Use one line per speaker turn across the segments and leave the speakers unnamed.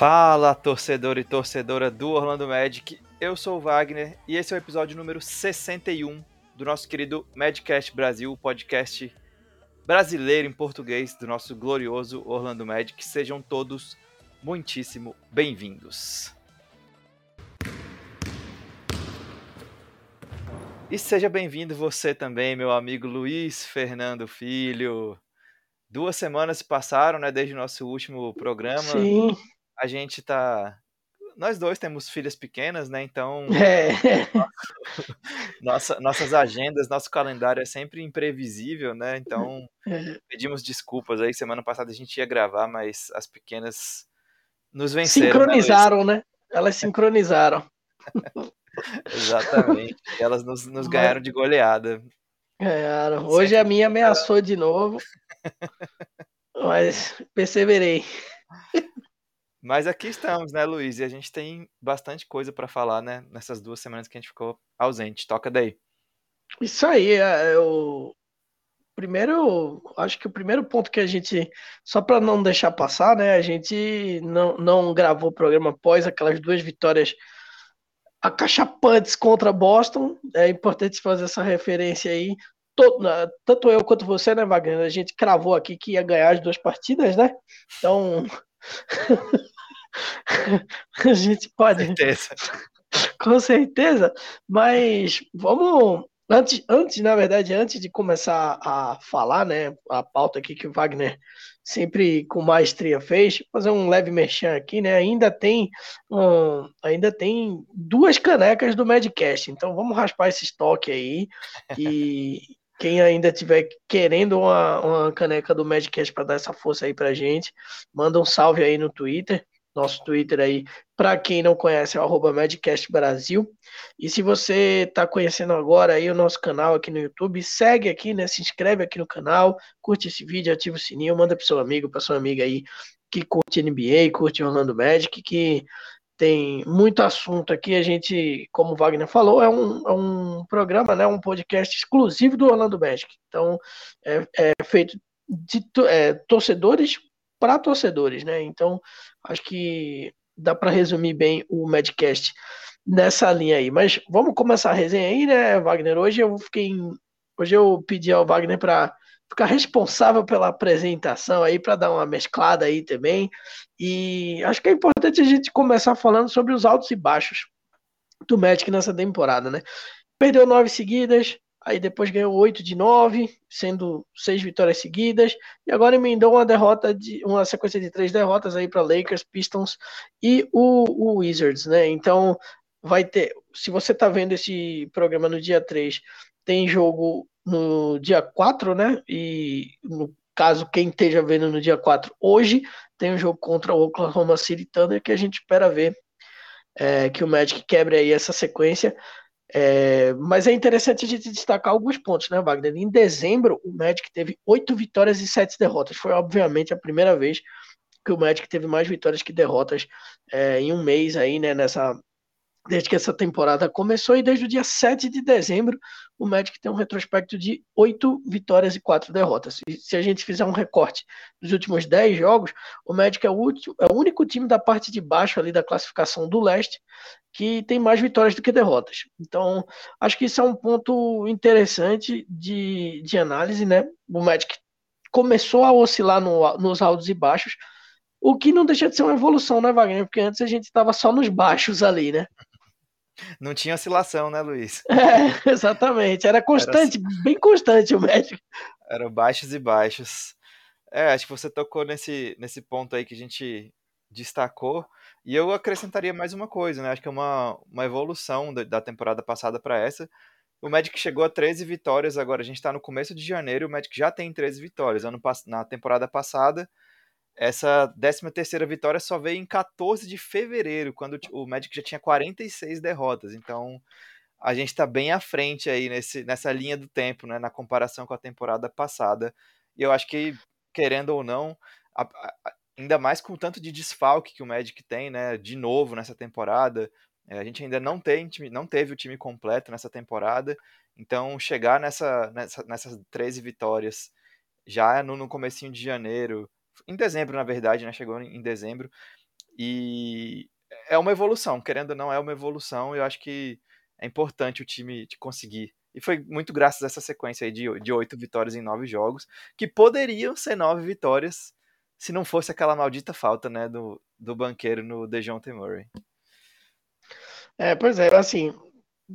Fala, torcedor e torcedora do Orlando Magic. Eu sou o Wagner e esse é o episódio número 61 do nosso querido Madcast Brasil, podcast brasileiro em português do nosso glorioso Orlando Magic. Sejam todos muitíssimo bem-vindos. E seja bem-vindo você também, meu amigo Luiz Fernando Filho. Duas semanas se passaram, né, desde o nosso último programa.
Sim.
A gente tá. Nós dois temos filhas pequenas, né? Então.
É.
Nossa, nossas agendas, nosso calendário é sempre imprevisível, né? Então,
É.
pedimos desculpas aí. Semana passada a gente ia gravar, mas as pequenas nos venceram. né,
Sincronizaram, né? Elas sincronizaram.
Exatamente. Elas nos, nos ganharam de goleada.
Ganharam. Hoje a minha ameaçou de novo. Mas perseverei.
Mas aqui estamos, né, Luiz? E a gente tem bastante coisa para falar, né? Nessas duas semanas que a gente ficou ausente. Toca daí.
Isso aí, é, eu primeiro, acho que o primeiro ponto que a gente, só para não deixar passar, né, a gente não, não gravou o programa após aquelas duas vitórias acachapantes contra Boston, é importante fazer essa referência aí, tanto eu quanto você, né, Wagner, a gente cravou aqui que ia ganhar as duas partidas, né, então a gente pode
Certeza.
com certeza, mas vamos antes, antes, na verdade, antes de começar a falar, né, a pauta aqui que o Wagner sempre com maestria fez, fazer um leve merchan aqui, né? Ainda tem um, ainda tem duas canecas do Madcast, então vamos raspar esse estoque aí e quem ainda tiver querendo uma, uma caneca do Madcast para dar essa força aí pra gente, manda um salve aí no Twitter. Nosso Twitter aí, para quem não conhece, é o Madcast Brasil. E se você está conhecendo agora aí o nosso canal aqui no YouTube, segue aqui, né? Se inscreve aqui no canal, curte esse vídeo, ativa o sininho, manda para seu amigo, para sua amiga aí que curte NBA, curte Orlando Magic, que tem muito assunto aqui. A gente, como o Wagner falou, é um, é um programa, né? Um podcast exclusivo do Orlando Magic. Então, é, é feito de é, torcedores para torcedores, né? Então, acho que dá para resumir bem o Madcast nessa linha aí. Mas vamos começar a resenha aí, né, Wagner? Hoje eu fiquei. Hoje eu pedi ao Wagner para ficar responsável pela apresentação aí, para dar uma mesclada aí também. E acho que é importante a gente começar falando sobre os altos e baixos do Magic nessa temporada, né? Perdeu nove seguidas, aí depois ganhou oito de nove, sendo seis vitórias seguidas, e agora emendou uma derrota de uma sequência de três derrotas aí para Lakers, Pistons e o, o Wizards, né? Então vai ter, se você tá vendo esse programa no dia 3, tem jogo no dia 4, né? E no caso quem esteja vendo no dia 4 hoje, tem um jogo contra o Oklahoma City Thunder que a gente espera ver é, que o Magic quebre aí essa sequência. É, mas é interessante a gente destacar alguns pontos, né, Wagner? Em dezembro, o Magic teve oito vitórias e sete derrotas. Foi, obviamente, a primeira vez que o Magic teve mais vitórias que derrotas é, em um mês aí, né, nessa, desde que essa temporada começou, e desde o dia 7 de dezembro, o Magic tem um retrospecto de oito vitórias e quatro derrotas. E se a gente fizer um recorte dos últimos 10 jogos, o Magic é o, último, é o único time da parte de baixo ali da classificação do leste que tem mais vitórias do que derrotas. Então, acho que isso é um ponto interessante de, de análise, né? O Magic começou a oscilar no, nos altos e baixos, o que não deixa de ser uma evolução, né, Wagner? Porque antes a gente estava só nos baixos ali, né?
Não tinha oscilação, né, Luiz?
É, exatamente. Era constante, bem constante o Magic.
Eram baixos e baixos. É, acho que você tocou nesse, nesse ponto aí que a gente destacou. E eu acrescentaria mais uma coisa, né? Acho que é uma, uma evolução da, da temporada passada para essa. O Magic chegou a 13 vitórias, agora a gente está no começo de janeiro, o Magic já tem 13 vitórias. Ano, na temporada passada, essa 13 terceira vitória só veio em 14 de fevereiro, quando o Magic já tinha 46 derrotas. Então, a gente está bem à frente aí nesse, nessa linha do tempo, né, na comparação com a temporada passada. E eu acho que, querendo ou não, a- a- ainda mais com o tanto de desfalque que o Magic tem, né, de novo nessa temporada, é, a gente ainda não, tem, não teve o time completo nessa temporada, então chegar nessa, nessa, nessas 13 vitórias já no, no comecinho de janeiro, em dezembro, na verdade, né, chegou em dezembro, E é uma evolução, querendo ou não, é uma evolução. Eu acho que é importante o time conseguir. E foi muito graças a essa sequência aí de, de oito vitórias em nove jogos, que poderiam ser nove vitórias se não fosse aquela maldita falta né, do, do banqueiro no DeJounte Murray.
É, pois é, assim,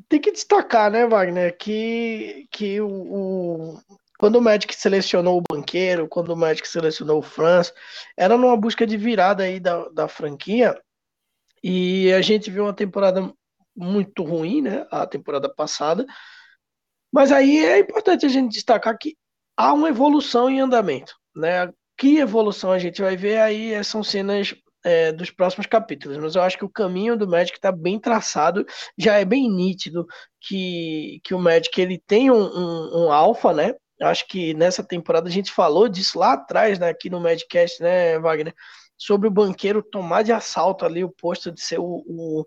tem que destacar, né, Wagner, que, que o, o, quando o Magic selecionou o banqueiro, quando o Magic selecionou o Franz, era numa busca de virada aí da, da franquia, e a gente viu uma temporada muito ruim, né, a temporada passada, mas aí é importante a gente destacar que há uma evolução em andamento, né, que evolução a gente vai ver aí são cenas é, dos próximos capítulos, mas eu acho que o caminho do Magic está bem traçado, já é bem nítido que, que o Magic ele tem um, um, um alfa, né? Acho que nessa temporada a gente falou disso lá atrás, né, aqui no Madcast, né, Wagner? Sobre o banqueiro tomar de assalto ali o posto de ser o, o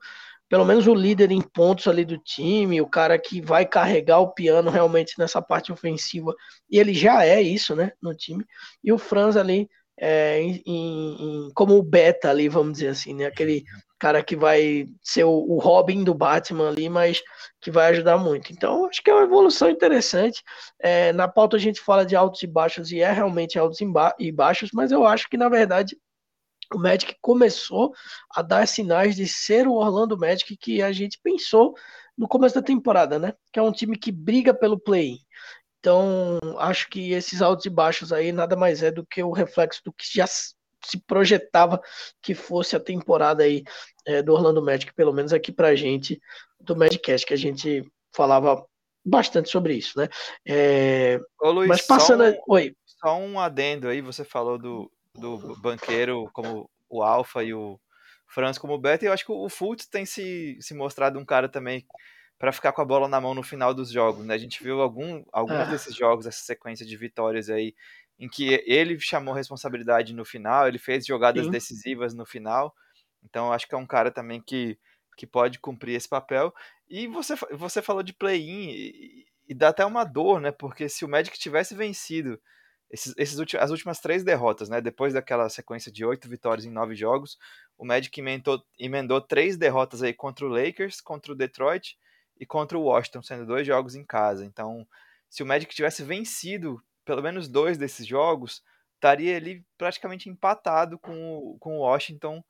pelo menos o líder em pontos ali do time, o cara que vai carregar o piano realmente nessa parte ofensiva, e ele já é isso, né, no time. E o Franz ali é, em, em, como o beta ali, vamos dizer assim, né? Aquele cara que vai ser o, o, Robin do Batman ali, mas que vai ajudar muito. Então, acho que é uma evolução interessante. É, na pauta a gente fala de altos e baixos, e é realmente altos e baixos, mas eu acho que, na verdade, o Magic começou a dar sinais de ser o Orlando Magic que a gente pensou no começo da temporada, né? Que é um time que briga pelo play. Então, acho que esses altos e baixos aí nada mais é do que o reflexo do que já se projetava que fosse a temporada aí é, do Orlando Magic, pelo menos aqui pra gente, do Magicast, que a gente falava bastante sobre isso, né? É...
Ô, Luiz, Mas passando. Só um, Oi. Só um adendo aí, você falou do, do banqueiro como o Alfa e o Franz como o Beta, e eu acho que o Fultz tem se, se mostrado um cara também para ficar com a bola na mão no final dos jogos. Né? A gente viu algum, alguns ah. desses jogos, essa sequência de vitórias aí, em que ele chamou responsabilidade no final, ele fez jogadas Sim. decisivas no final. Então acho que é um cara também que, que pode cumprir esse papel. E você, você falou de play-in e, e, dá até uma dor, né? Porque se o Magic tivesse vencido esses, esses as últimas três derrotas, né? Depois daquela sequência de oito vitórias em nove jogos, o Magic emendou, emendou três derrotas aí contra o Lakers, contra o Detroit e contra o Washington, sendo dois jogos em casa. Então, se o Magic tivesse vencido pelo menos dois desses jogos, estaria ali praticamente empatado com o, com o Washington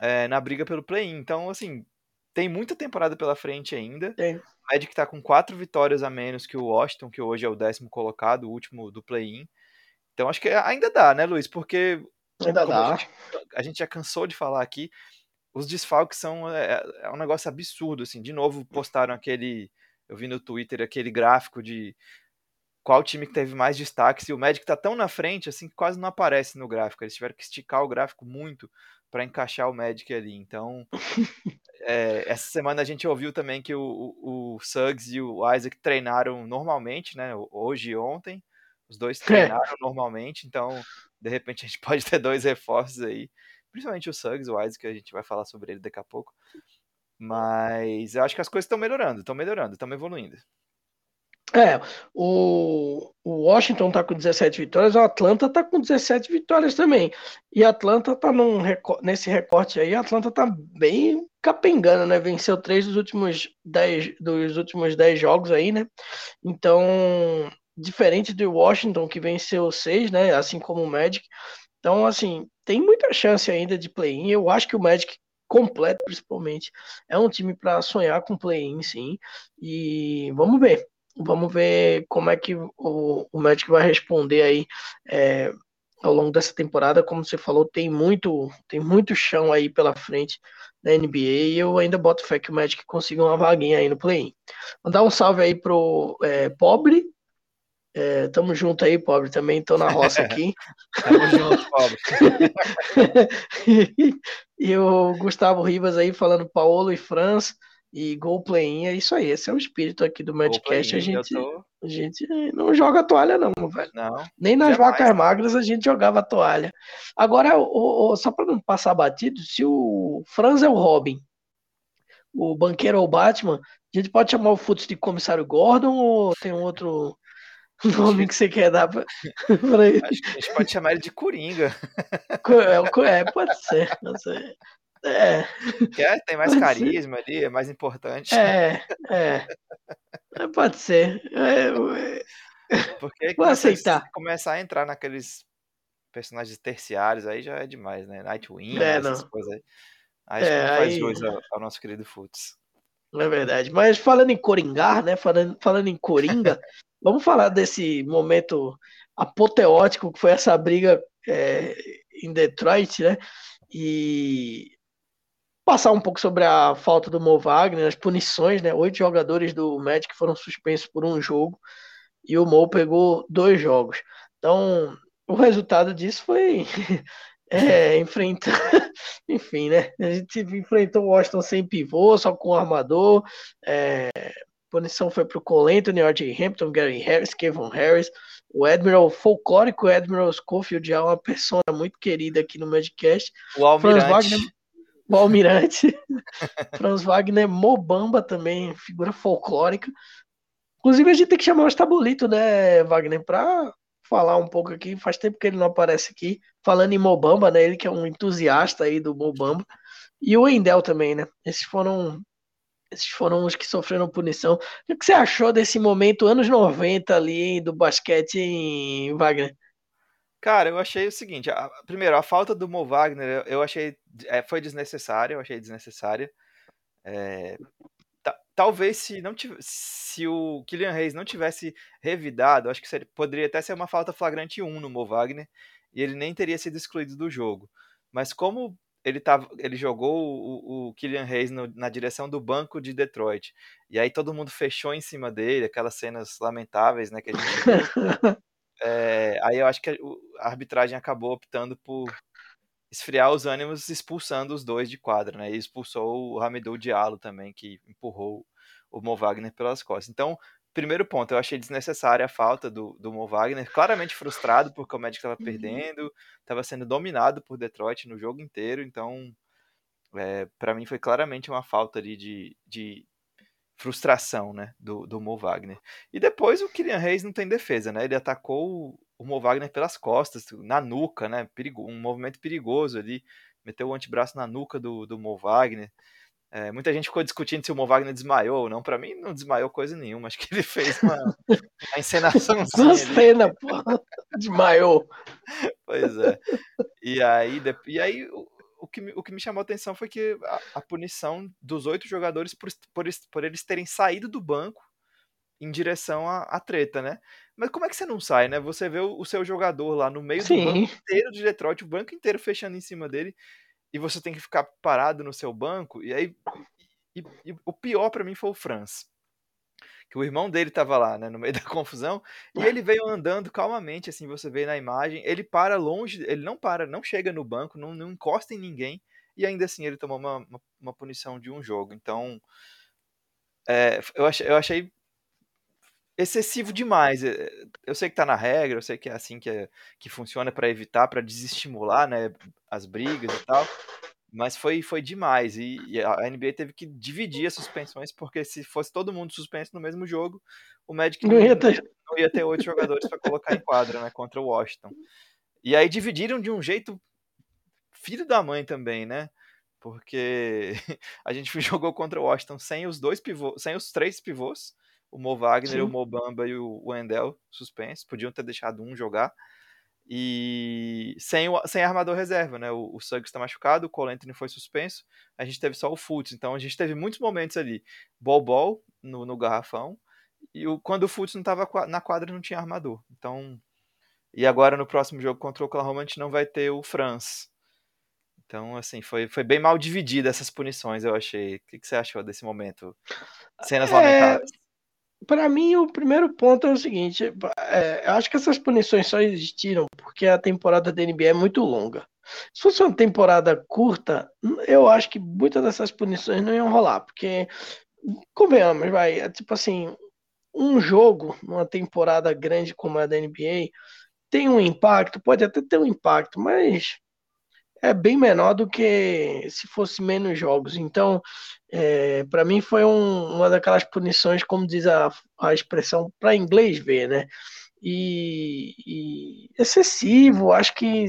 é, na briga pelo play-in. Então, assim, tem muita temporada pela frente ainda. Tem. O Magic está com quatro vitórias a menos que o Washington, que hoje é o décimo colocado, o último do play-in. Então, acho que ainda dá, né, Luiz? Porque
ainda dá.
A gente, a gente já cansou de falar aqui, os desfalques são é, é, um negócio absurdo, assim. De novo, postaram aquele, eu vi no Twitter aquele gráfico de qual time que teve mais destaque. Se o Magic tá tão na frente, assim, que quase não aparece no gráfico. Eles tiveram que esticar o gráfico muito para encaixar o Magic ali. Então, é, essa semana a gente ouviu também que o, o, o, Suggs e o Isaac treinaram normalmente, né? Hoje e ontem. Os dois treinaram é. normalmente, então de repente a gente pode ter dois reforços aí principalmente o Suggs, o Isaac, que a gente vai falar sobre ele daqui a pouco. Mas eu acho que as coisas estão melhorando, estão melhorando, estão evoluindo.
É, o, o Washington tá com 17 vitórias, o Atlanta tá com 17 vitórias também. E Atlanta tá num, nesse recorte aí, Atlanta tá bem capengando, né? Venceu três dos últimos 10, dos últimos 10 jogos aí, né? Então, diferente do Washington, que venceu seis, né? Assim como o Magic. Então, assim, tem muita chance ainda de play-in. Eu acho que o Magic completo, principalmente, é um time para sonhar com play-in, sim. E vamos ver. Vamos ver como é que o, o Magic vai responder aí é, ao longo dessa temporada. Como você falou, tem muito, tem muito chão aí pela frente da NBA e eu ainda boto fé que o Magic consiga uma vaguinha aí no play-in. Mandar um salve aí pro é, Pobre, é, tamo junto aí, pobre. Também tô na roça aqui.
tamo junto, pobre.
e, e, o Gustavo Ribas aí falando Paulo e Franz e Gol Play É isso aí. Esse é o espírito aqui do Madcast. A gente, tô... a gente não joga toalha, não, velho.
Não.
Nem nas jamais. vacas magras a gente jogava toalha. Agora, o, o, só para não passar batido, se o Franz é o Robin, o banqueiro é o Batman, a gente pode chamar o Futs de comissário Gordon ou tem um outro nome que você quer dar pra, pra ele.
Acho que a gente pode chamar ele de Coringa.
É, é pode ser. Pode ser. É.
É, tem mais carisma ali, é mais importante.
É, é. é pode ser. É,
Porque
Vou aceitar.
Se começar a entrar naqueles personagens terciários aí já é demais, né? Nightwing,
É,
essas
não.
coisas aí. Aí
É,
faz
aí-
jus ao, ao nosso querido Futs.
É verdade. Mas falando em Coringar, né? Falando, falando em Coringa, vamos falar desse momento apoteótico que foi essa briga é, em Detroit, né? E passar um pouco sobre a falta do Mo Wagner, as punições, né? Oito jogadores do Magic foram suspensos por um jogo e o Mo pegou dois jogos. Então, o resultado disso foi é, enfrentar. Enfim, né? A gente enfrentou o Washington sem pivô, só com armador. É, punição foi pro Cole Anthony, R.J. Hampton, Gary Harris, Kevin Harris. O Admiral folclórico, o Admiral Schofield, já é uma pessoa muito querida aqui no Magicast.
O
Franz
Almirante.
Wagner, o Almirante. Franz Wagner, Mobamba também, figura folclórica. Inclusive, a gente tem que chamar o Estabolito, né, Wagner, pra falar um pouco aqui. Faz tempo que ele não aparece aqui. Falando em Mobamba, né? Ele que é um entusiasta aí do Mobamba. E o Endel também, né? Esses foram. Esses foram os que sofreram punição. O que você achou desse momento, anos 90 ali, do basquete em Wagner?
Cara, eu achei o seguinte, a- primeiro, a falta do Mo Wagner, eu achei, é, foi desnecessária, eu achei desnecessária. É, ta- talvez se não tiv- se o Kylian Reis não tivesse revidado, acho que seria- poderia até ser uma falta flagrante 1 no Mo Wagner, e ele nem teria sido excluído do jogo. Mas como ele, tava, ele jogou o, o Kylian Reis na direção do banco de Detroit, e aí todo mundo fechou em cima dele, aquelas cenas lamentáveis, né, que a gente. É, aí eu acho que a, arbitragem acabou optando por esfriar os ânimos, expulsando os dois de quadra, né? E expulsou o Hamidou Diallo também, que empurrou o Mo Wagner pelas costas. Então, primeiro ponto, eu achei desnecessária a falta do, do Mo Wagner, claramente frustrado porque o Magic estava perdendo, estava sendo dominado por Detroit no jogo inteiro, então, é, para mim foi claramente uma falta ali de, de frustração, né, do, do Mo Wagner. E depois o Kylian Reis não tem defesa, né? Ele atacou o, Mo Wagner pelas costas, na nuca, né? Perigo, um movimento perigoso ali. Meteu o antebraço na nuca do, do Mo Wagner. É, muita gente ficou discutindo se o Mo Wagner desmaiou ou não. Pra mim, não desmaiou coisa nenhuma. Acho que ele fez uma, uma encenação.
Uma cena, pô. Desmaiou.
Pois é. E aí, e aí o, que, me- o que me chamou a atenção foi que a, a punição dos oito jogadores por, por, por eles terem saído do banco em direção à, à treta, né? Mas como é que você não sai, né? Você vê o, o seu jogador lá no meio do banco
Sim.
inteiro de Detroit, o banco inteiro fechando em cima dele, e você tem que ficar parado no seu banco, e aí. E, e o pior pra mim foi o Franz. Que o irmão dele tava lá, né, no meio da confusão, e ele veio andando calmamente, assim, você vê na imagem, ele para longe, ele não para, não chega no banco, não, não encosta em ninguém, e ainda assim ele tomou uma, uma, uma punição de um jogo. Então, é, eu, achei, eu achei excessivo demais. É, Eu sei que tá na regra, eu sei que é assim que, é- que funciona pra evitar, pra desestimular, né, as brigas e tal. Mas foi, foi demais. E, e a NBA teve que dividir as suspensões, porque se fosse todo mundo suspenso no mesmo jogo, o Magic
Não ia ter.
não ia ter oito jogadores para colocar em quadra, né, contra o Washington. E aí dividiram de um jeito filho da mãe também, né? Porque a gente jogou contra o Washington sem os dois pivôs, sem os três pivôs, o Mo Wagner,
Sim.
o Mo Bamba e o Wendell suspensos, podiam ter deixado um jogar. E sem, o, sem armador reserva, né? O, o Suggs está machucado, o Cole Anthony foi suspenso, a gente teve só o Fultz. Então a gente teve muitos momentos ali, bol-bol no, no garrafão, e o, quando o Fultz não estava na quadra não tinha armador. Então, e agora no próximo jogo contra o Oklahoma a gente não vai ter o Franz. Então, assim, foi, foi bem mal dividida essas punições, eu achei. O que, que você achou desse momento? Cenas
É,
lamentáveis.
Para mim, o primeiro ponto é o seguinte: é, eu acho que essas punições só existiram porque a temporada da NBA é muito longa. Se fosse uma temporada curta, eu acho que muitas dessas punições não iam rolar, porque, convenhamos, vai, é tipo assim, um jogo numa temporada grande como a da NBA tem um impacto, pode até ter um impacto, mas é bem menor do que se fosse menos jogos. Então, é, para mim foi um, uma daquelas punições, como diz a, a expressão, para inglês ver, né? e, e excessivo. Acho que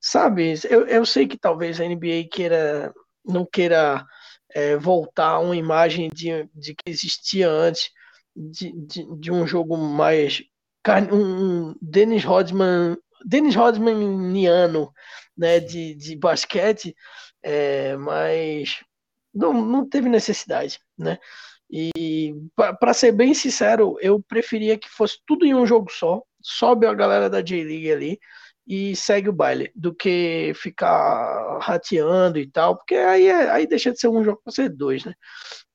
sabe, eu, eu sei que talvez a NBA queira não queira é, voltar a uma imagem de, de que existia antes de, de, de um jogo mais um Dennis Rodman Dennis Rodmaniano né, de, de basquete, é, mas não, não teve necessidade, né? E para ser bem sincero, eu preferia que fosse tudo em um jogo só, sobe a galera da J-League ali e segue o baile, do que ficar rateando e tal, porque aí, é, aí deixa de ser um jogo para ser dois, né?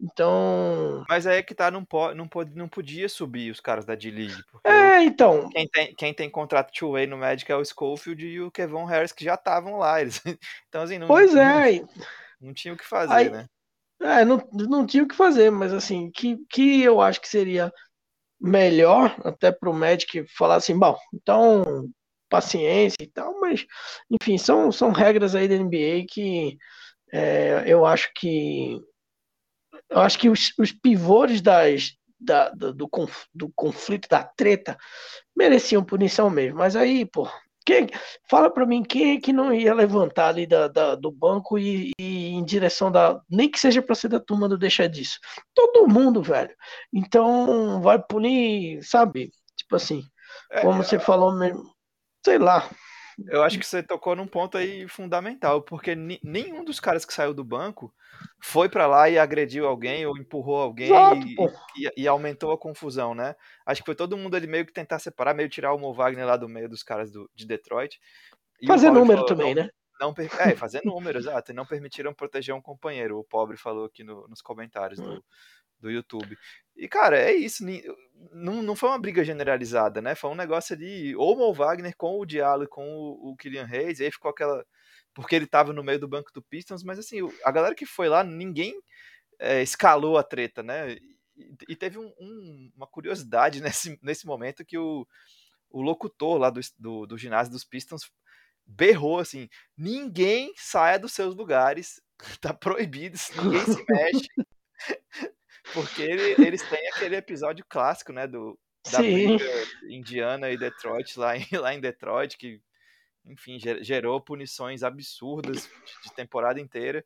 Então.
Mas aí é que tá, não, pode, não, pode, não podia subir os caras da D-League.
É, então.
Quem tem, quem tem contrato two-way no Magic é o Schofield e o Kevin Harris, que já estavam lá. Eles, então, assim, não,
pois é.
Não, não tinha o que fazer,
aí,
né?
É, não, não tinha o que fazer, mas assim, que, que eu acho que seria melhor até pro Magic falar assim, bom, então paciência e tal, mas enfim, são, são regras aí da NBA que é, eu acho que eu acho que os, os pivôs das, da, do, do, do conflito, da treta, mereciam punição mesmo. Mas aí, pô, quem, fala para mim quem é que não ia levantar ali da, da do banco e, e, em direção da. Nem que seja para ser da turma do deixa disso. Todo mundo, velho. Então vai punir, sabe? Tipo assim, é, como é, você falou mesmo sei lá.
Eu acho que você tocou num ponto aí fundamental, porque nenhum dos caras que saiu do banco foi para lá e agrediu alguém ou empurrou alguém Exato, e, e, e, aumentou a confusão, né? Acho que foi todo mundo ali meio que tentar separar, meio tirar o Mo Wagner lá do meio dos caras do, de Detroit.
fazer número falou, também,
não,
né?
Não, é, fazer número, exato. E não permitiram proteger um companheiro, o pobre falou aqui no, nos comentários do, hum. Do YouTube. E, cara, é isso. Não, não foi uma briga generalizada, né? Foi um negócio ali, ou o Wagner com o Diallo e com o, o Kylian Reis, e aí ficou aquela. Porque ele tava no meio do banco do Pistons, mas assim, a galera que foi lá, ninguém é, escalou a treta, né? E, e teve um, um, uma curiosidade nesse, nesse momento que o, o locutor lá do, do, do ginásio dos Pistons berrou assim: ninguém saia dos seus lugares, tá proibido, ninguém se mexe. Porque ele, eles têm aquele episódio clássico, né, do, da Sim. Indiana e Detroit, lá em, lá em Detroit, que, enfim, gerou punições absurdas de, de temporada inteira.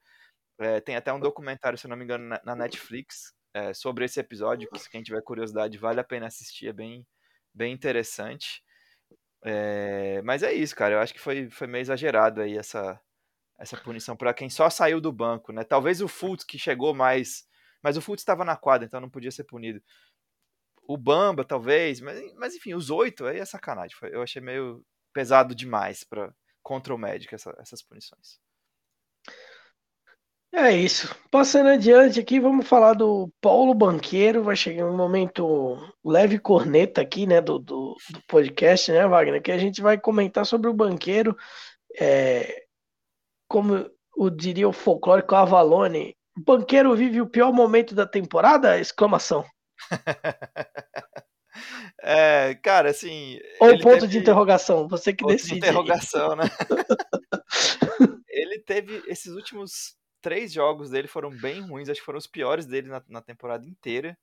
É, tem até um documentário, se não me engano, na, na Netflix é, sobre esse episódio, que se quem tiver curiosidade vale a pena assistir, é bem, bem interessante. É, mas é isso, cara, eu acho que foi, foi meio exagerado aí essa, essa punição para quem só saiu do banco, né? Talvez o Fultz, que chegou mais mas o Fultz estava na quadra, então não podia ser punido. O Bamba, talvez, mas, mas enfim, os oito aí é sacanagem. Eu achei meio pesado demais para contra o médico essa, essas punições.
É isso. Passando adiante aqui, vamos falar do Paulo Banqueiro. Vai chegar um momento leve corneta aqui, né, do, do, do podcast, né, Wagner? Que a gente vai comentar sobre o Banqueiro, é, como o diria o folclórico Avalone, banqueiro vive o pior momento da temporada? Exclamação.
é, cara, assim.
Ou ponto teve... de interrogação, você que ponto decide.
De interrogação, né? ele teve esses últimos três jogos dele foram bem ruins, acho que foram os piores dele na, na temporada inteira.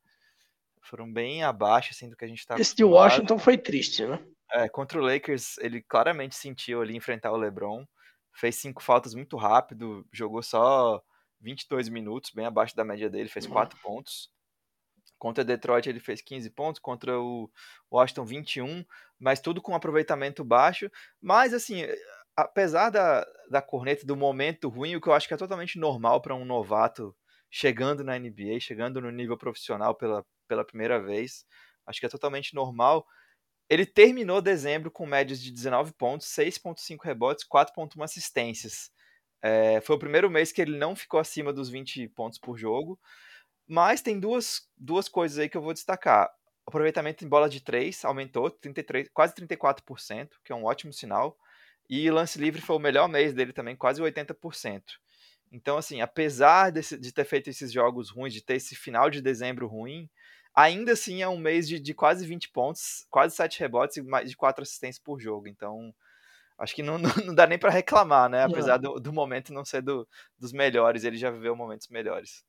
Foram bem abaixo assim do que a gente estava.
Esse de Washington foi triste, né?
É, contra o Lakers, ele claramente sentiu ali enfrentar o LeBron. Fez cinco faltas muito rápido, jogou só 22 minutos, bem abaixo da média dele, fez 4 uhum. pontos. Contra Detroit ele fez 15 pontos, contra o Washington 21, mas tudo com aproveitamento baixo. Mas assim, apesar da, da corneta do momento ruim, o que eu acho que é totalmente normal para um novato chegando na NBA, chegando no nível profissional pela, pela primeira vez, acho que é totalmente normal. Ele terminou dezembro com médias de 19 pontos, 6.5 rebotes, 4.1 assistências. É, foi o primeiro mês que ele não ficou acima dos 20 pontos por jogo. Mas tem duas, duas coisas aí que eu vou destacar. Aproveitamento em bola de 3 aumentou 33, quase 34%, que é um ótimo sinal. E lance livre foi o melhor mês dele também, quase 80%. Então, assim, apesar desse, de ter feito esses jogos ruins, de ter esse final de dezembro ruim, ainda assim é um mês de, de quase 20 pontos, quase 7 rebotes e mais de 4 assistências por jogo. Então, acho que não, não, não dá nem para reclamar, né? Apesar do, do, momento não ser do, dos melhores, ele já viveu momentos melhores.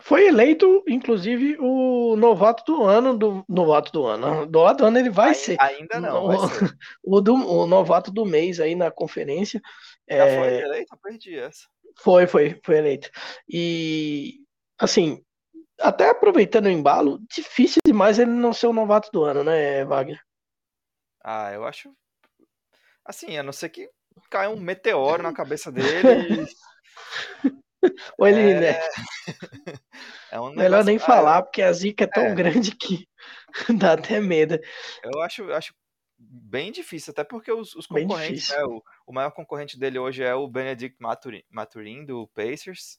Foi eleito, inclusive, o novato do ano, do novato do ano. Novato do ano ele vai
Ai,
ser.
Ainda não, ser.
O, do, o novato do mês aí na conferência.
Já
é,
foi eleito? Eu perdi essa.
Foi, foi, foi eleito. E, assim, até aproveitando o embalo, difícil demais ele não ser o novato do ano, né, Wagner?
Ah, eu acho. Assim, a não ser que caia um meteoro na cabeça dele.
Ou ele, né?
é um
Melhor nem
Ah,
falar, porque a zica é tão
É.
grande que dá até medo.
Eu acho, acho bem difícil, até porque os, os concorrentes, né, o, o maior concorrente dele hoje é o Benedict Maturin, Maturin do Pacers,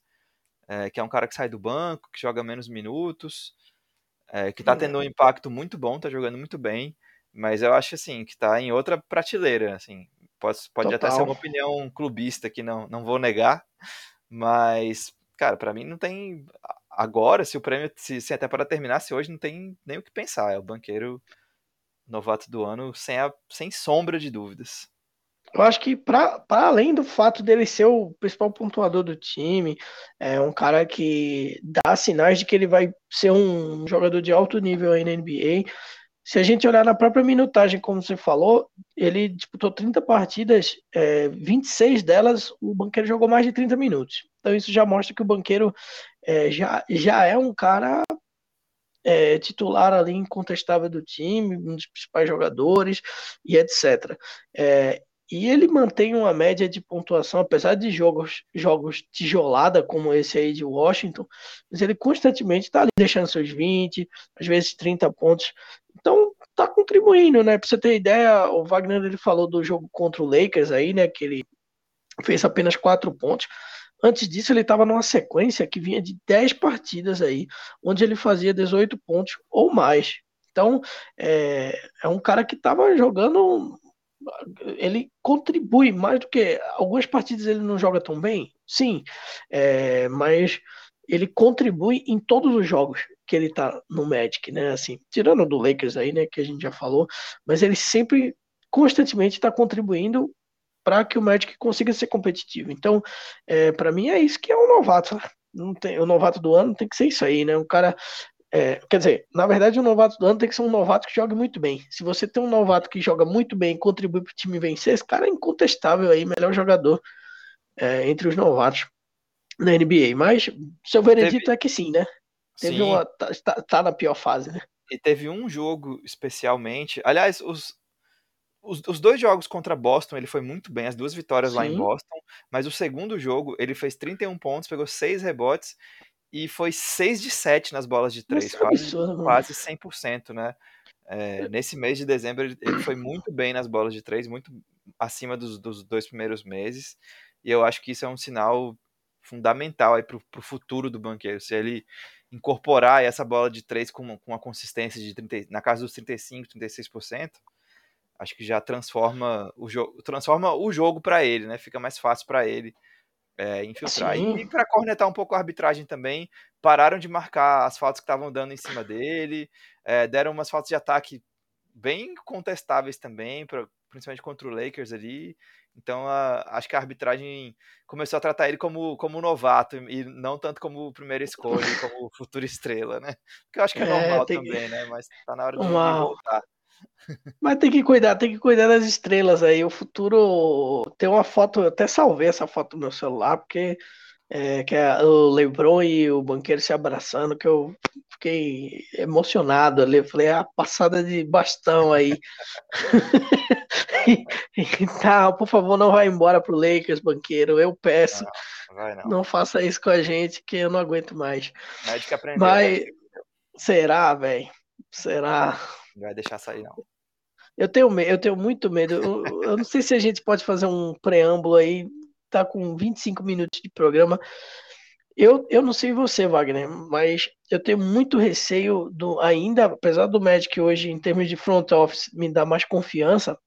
é, que é um cara que sai do banco, que joga menos minutos, é, que tá
Hum.
tendo um impacto muito bom, tá jogando muito bem, mas eu acho assim, que tá em outra prateleira, assim, pode, pode até ser uma opinião clubista que não, não vou negar, mas, cara, pra mim não tem, agora, se o prêmio, se, se até para terminar, se hoje não tem nem o que pensar, é o banqueiro novato do ano sem, a, sem sombra de dúvidas.
Eu acho que, para além do fato dele ser o principal pontuador do time, é um cara que dá sinais de que ele vai ser um jogador de alto nível aí na NBA. Se a gente olhar na própria minutagem, como você falou, ele disputou 30 partidas, é, 26 delas o banqueiro jogou mais de 30 minutos. Então isso já mostra que o banqueiro é, já, já é um cara é, titular ali incontestável do time, um dos principais jogadores e etc. É, e ele mantém uma média de pontuação, apesar de jogos, jogos tijolada, como esse aí de Washington, mas ele constantemente está ali deixando seus 20, às vezes 30 pontos. Então, tá contribuindo, né? Pra você ter ideia, o Wagner ele falou do jogo contra o Lakers aí, né? Que ele fez apenas 4 pontos. Antes disso, ele estava numa sequência que vinha de 10 partidas aí, onde ele fazia 18 pontos ou mais. Então, é, é um cara que estava jogando ele contribui mais do que algumas partidas ele não joga tão bem, sim, é, mas ele contribui em todos os jogos que ele tá no Magic, né? Assim, tirando do Lakers aí, né, que a gente já falou, mas ele sempre constantemente está contribuindo para que o Magic consiga ser competitivo. Então, é, para mim é isso que é um novato. Não tem, o novato do ano tem que ser isso aí, né? Um cara é, quer dizer, na verdade, o novato do ano tem que ser um novato que jogue muito bem. Se você tem um novato que joga muito bem e contribui para o time vencer, esse cara é incontestável aí, melhor jogador é, entre os novatos na NBA. Mas seu veredito
Teve-
é que sim, né? Teve
Sim,
uma. Tá, tá- na pior fase, né?
e teve um jogo especialmente. Aliás, os, os, os dois jogos contra Boston, ele foi muito bem, as duas vitórias lá em
Sim.
Boston. Mas o segundo jogo, ele fez 31 pontos, pegou 6 rebotes e foi 6 de 7 nas bolas de 3,
Isso é
quase,
absurdo,
quase 100%, né? É, nesse mês de dezembro, ele, ele foi muito bem nas bolas de 3, muito acima dos, dos dois primeiros meses. E eu acho que isso é um sinal fundamental aí pro, pro futuro do banqueiro. Se ele incorporar essa bola de 3 com, com uma consistência de 30, na casa dos 35, 36%, acho que já transforma o jogo, transforma o jogo para ele, né? Fica mais fácil para ele é, infiltrar.
Sim.
E, e para cornetar um pouco a arbitragem também, pararam de marcar as faltas que estavam dando em cima dele, é, deram umas faltas de ataque bem contestáveis também, pra, principalmente contra o Lakers ali. Então a, acho que a arbitragem começou a tratar ele como, como novato e não tanto como primeira escolha, como futura estrela, né? Que eu acho que é
É,
normal
que-
também, né? Mas tá na hora de, voltar.
Mas tem que cuidar, tem que cuidar das estrelas aí. O futuro tem uma foto, eu até salvei essa foto no meu celular, porque é, que é o LeBron e o banqueiro se abraçando, que eu fiquei emocionado ali. Eu falei, ah, passada de bastão aí. tá, por favor, não vá embora pro Lakers, banqueiro. Eu peço,
Vai não.
não faça isso com a gente, que eu não aguento mais.
Médico aprendeu,
Mas
né?
será, velho? Será?
Não vai deixar sair, não.
Eu tenho, eu tenho muito medo. Eu, eu não sei se a gente pode fazer um preâmbulo aí. Tá com 25 minutos de programa. Eu, eu não sei você, Wagner, mas eu tenho muito receio do ainda, apesar do Magic hoje, em termos de front office, me dar mais confiança.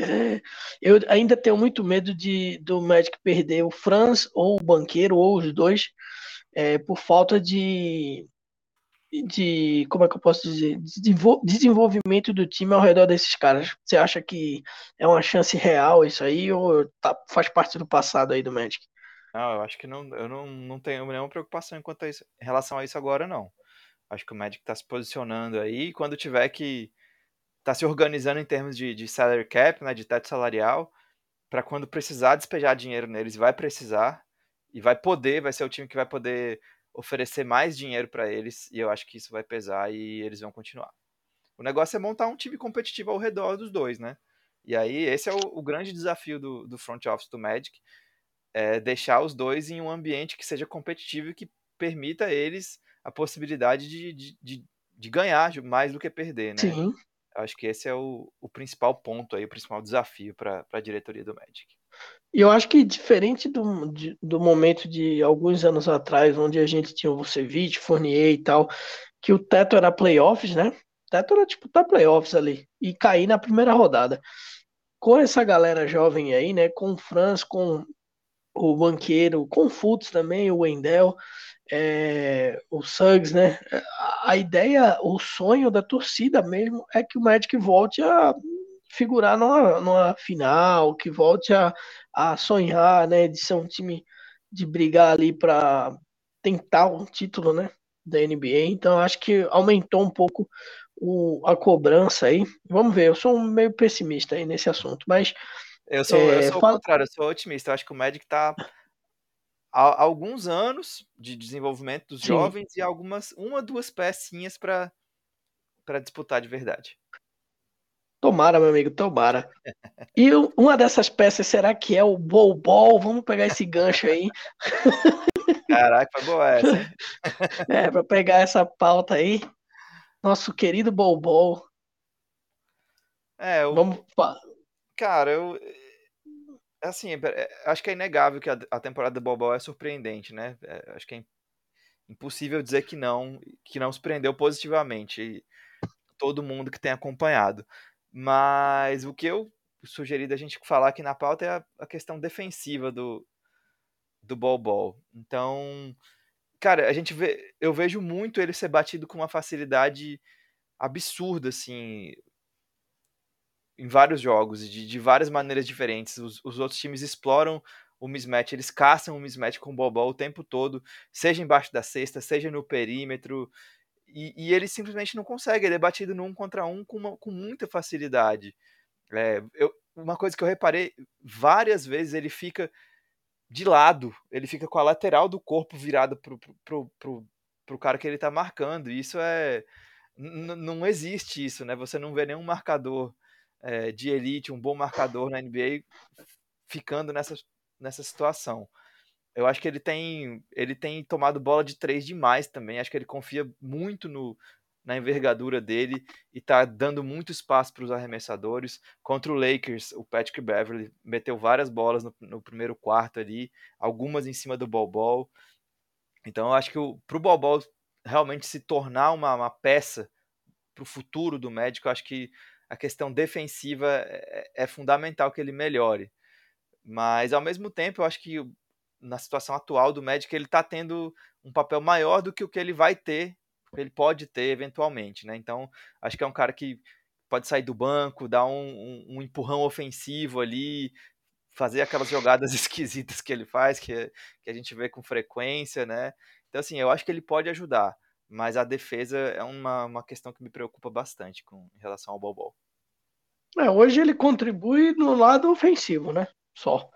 é, eu ainda tenho muito medo de do Magic perder o Franz ou o banqueiro ou os dois é, por falta de de como é que eu posso dizer desenvol- desenvolvimento do time ao redor desses caras. Você acha que é uma chance real isso aí ou tá- faz parte do passado aí do Magic?
Não, eu acho que não, eu não, não tenho nenhuma preocupação enquanto isso, em relação a isso agora, não. Acho que o Magic está se posicionando aí. Quando tiver que tá se organizando em termos de, de salary cap, né, de teto salarial, para quando precisar despejar dinheiro neles, vai precisar e vai poder, vai ser o time que vai poder oferecer mais dinheiro para eles e eu acho que isso vai pesar e eles vão continuar. O negócio é montar um time competitivo ao redor dos dois, né? E aí esse é o, o grande desafio do, do front office do Magic, é deixar os dois em um ambiente que seja competitivo e que permita a eles a possibilidade de, de, de, de ganhar mais do que perder, né?
Sim.
Acho que esse é o, o principal ponto aí, o principal desafio para a diretoria do Magic.
E eu acho que diferente do, de, do momento de alguns anos atrás, onde a gente tinha o Vucevic, Fournier e tal, que o teto era playoffs, né? O teto era tipo tá playoffs ali e cair na primeira rodada. Com essa galera jovem aí, né? Com o Franz, com o Banqueiro, com o Fultz também, o Wendell, é, o Suggs, né? A ideia, o sonho da torcida mesmo é que o Magic volte a figurar numa, numa final, que volte a, a sonhar, né? De ser um time de brigar ali para tentar um título, né? Da NBA. Então acho que aumentou um pouco o, a cobrança aí. Vamos ver, eu sou meio pessimista aí nesse assunto, mas.
Eu sou, é, eu sou fala... o contrário, eu sou otimista. Eu acho que o Magic tá há alguns anos de desenvolvimento dos Sim. jovens e algumas uma duas pecinhas para para disputar de verdade.
Tomara, meu amigo, tomara. E uma dessas peças, será que é o Bol Vamos pegar esse gancho aí.
Caraca, foi boa essa. Hein?
É, para pegar essa pauta aí. Nosso querido Bol
É, eu...
Vamos.
Cara, eu assim, é, é, acho que é inegável que a, temporada do Bobol é surpreendente, né? É, acho que é impossível dizer que não, que não surpreendeu positivamente todo mundo que tem acompanhado. Mas o que eu sugeri da gente falar aqui na pauta é a, a questão defensiva do, do Bol Então, cara, a gente vê, eu vejo muito ele ser batido com uma facilidade absurda, assim em vários jogos, de, de várias maneiras diferentes. Os, os, outros times exploram o mismatch, eles caçam o mismatch com o Bobol o tempo todo, seja embaixo da cesta, seja no perímetro, e, e ele simplesmente não consegue, ele é batido no um contra um com, uma, com muita facilidade. É, eu, uma coisa que eu reparei, várias vezes ele fica de lado, ele fica com a lateral do corpo virada pro, pro, pro, pro, cara que ele tá marcando, e isso é... Não existe isso, né? Você não vê nenhum marcador é, de elite, um bom marcador na NBA, ficando nessa, nessa situação. Eu acho que ele tem, ele tem tomado bola de três demais também. Acho que ele confia muito no, na envergadura dele e tá dando muito espaço para os arremessadores. Contra o Lakers, o Patrick Beverly meteu várias bolas no, no primeiro quarto ali, algumas em cima do Bol Então eu acho que para o Bol realmente se tornar uma, uma peça para o futuro do médico, eu acho que a questão defensiva é, é, fundamental que ele melhore. Mas, ao mesmo tempo, eu acho que na situação atual do Magic, ele está tendo um papel maior do que o que ele vai ter, ele pode ter eventualmente. Né? Então, acho que é um cara que pode sair do banco, dar um, um, um empurrão ofensivo ali, fazer aquelas jogadas esquisitas que ele faz, que, que a gente vê com frequência, né? Então, assim, eu acho que ele pode ajudar. Mas a defesa é uma, uma questão que me preocupa bastante com em relação ao Bobol.
É, hoje ele contribui no lado ofensivo, né? Só.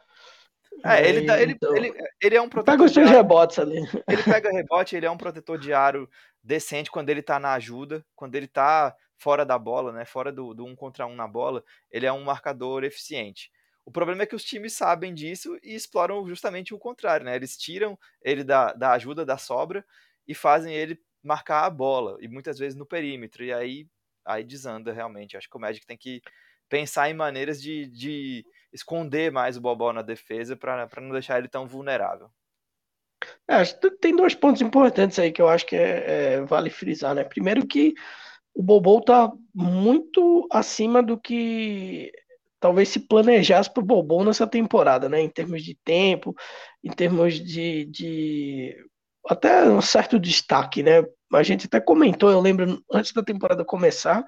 É, ele, dá, ele, então... ele, ele é um protetor.
Pega os seus rebotes ali.
Ele pega rebote, ele é um protetor de aro decente quando ele tá na ajuda, quando ele tá fora da bola, né? Fora do, do um contra um na bola, ele é um marcador eficiente. O problema é que os times sabem disso e exploram justamente o contrário, né? Eles tiram ele da, da ajuda, da sobra e fazem ele marcar a bola, e muitas vezes no perímetro, e aí, aí desanda realmente. Acho que o Magic tem que pensar em maneiras de, de esconder mais o Bobol na defesa para não deixar ele tão vulnerável.
É, tem dois pontos importantes aí que eu acho que é, é, vale frisar, né? Primeiro que o Bobol tá muito acima do que talvez se planejasse para o Bobol nessa temporada, né? Em termos de tempo, em termos de, de até um certo destaque, né? A gente até comentou, eu lembro, antes da temporada começar,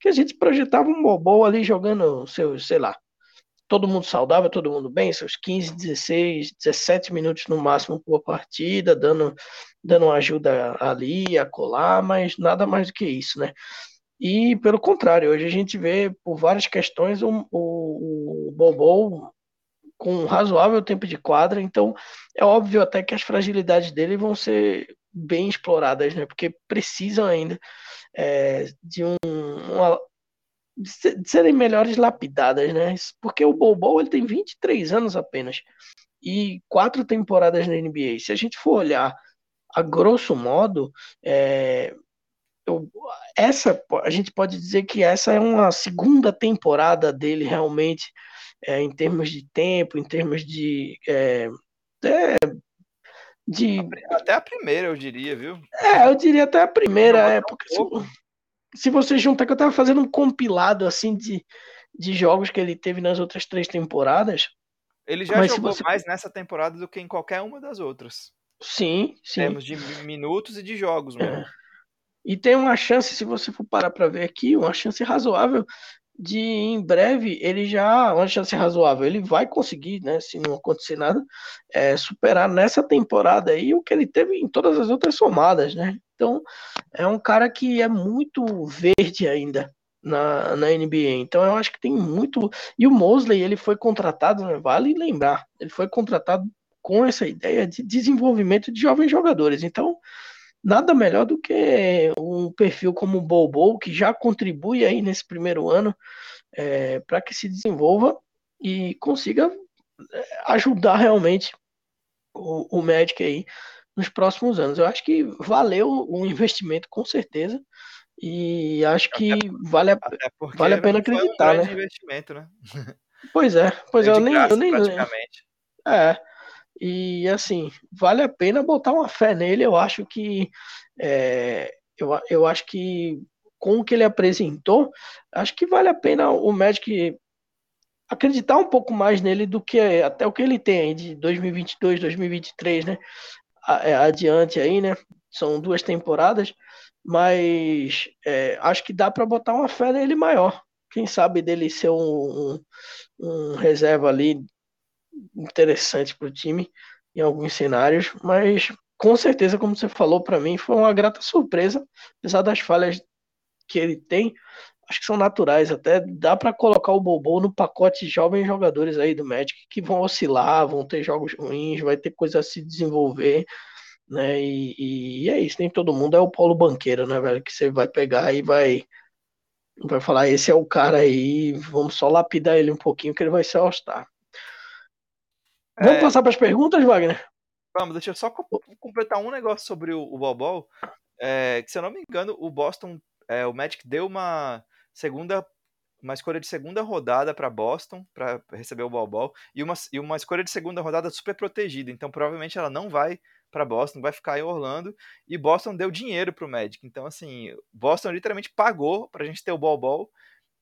que a gente projetava um Bobol ali jogando seus, sei lá, todo mundo saudável, todo mundo bem, seus 15, 16, 17 minutos no máximo por partida, dando, dando ajuda ali, a colar, mas nada mais do que isso, né? E pelo contrário, hoje a gente vê por várias questões o, o, o Bobo com um razoável tempo de quadra, então é óbvio até que as fragilidades dele vão ser bem exploradas, né? Porque precisam ainda é, de um uma, de serem melhores lapidadas, né? Porque o Bobo ele tem 23 anos apenas e quatro temporadas na NBA. Se a gente for olhar a grosso modo, é, eu, essa a gente pode dizer que essa é uma segunda temporada dele realmente é, em termos de tempo, em termos de é, de
até a primeira eu diria, viu?
É, eu diria até a primeira, é porque se, se você juntar que eu tava fazendo um compilado assim de, de jogos que ele teve nas outras três temporadas.
Ele já jogou você... mais nessa temporada do que em qualquer uma das outras.
Sim, sim.
Em termos de minutos e de jogos mesmo. É.
E tem uma chance, se você for parar para ver aqui, uma chance razoável de em breve ele já, uma chance razoável, ele vai conseguir, né, se não acontecer nada, é, superar nessa temporada aí o que ele teve em todas as outras somadas, né? Então é um cara que é muito verde ainda na, na NBA. Então eu acho que tem muito. E o Mosley ele foi contratado, né, vale lembrar, ele foi contratado com essa ideia de desenvolvimento de jovens jogadores. Então nada melhor do que um perfil como o Bobo, que já contribui aí nesse primeiro ano é, para que se desenvolva e consiga é, ajudar realmente o, o Magic aí nos próximos anos. Eu acho que valeu o investimento com certeza e acho que vale a, vale a pena acreditar, um né?
investimento, né?
Pois é, pois é, eu nem, eu nem é, e assim, vale a pena botar uma fé nele. Eu acho que é, eu, eu acho que com o que ele apresentou, acho que vale a pena o Magic acreditar um pouco mais nele do que até o que ele tem de 2022, 2023, né? É, adiante aí, né? São duas temporadas, mas é, acho que dá para botar uma fé nele maior. Quem sabe dele ser um, um, um reserva ali interessante para o time em alguns cenários, mas com certeza, como você falou para mim, foi uma grata surpresa, apesar das falhas que ele tem, acho que são naturais até, dá para colocar o Bobo no pacote de jovens jogadores aí do Magic que vão oscilar, vão ter jogos ruins, vai ter coisa a se desenvolver, né? E, e é isso, nem todo mundo é o Paulo Banqueiro, né, velho? Que você vai pegar e vai vai falar, esse é o cara aí, vamos só lapidar ele um pouquinho que ele vai ser All-Star. Vamos é... passar para as perguntas, Wagner?
Vamos, deixa eu só completar um negócio sobre o, o Bobol. É, que se eu não me engano, o Boston, é, o Magic deu uma segunda, uma escolha de segunda rodada para Boston para receber o Bobol e uma, e uma escolha de segunda rodada super protegida. Então provavelmente ela não vai para Boston, vai ficar em Orlando. E Boston deu dinheiro para o Magic. Então assim, Boston literalmente pagou para a gente ter o Bobol.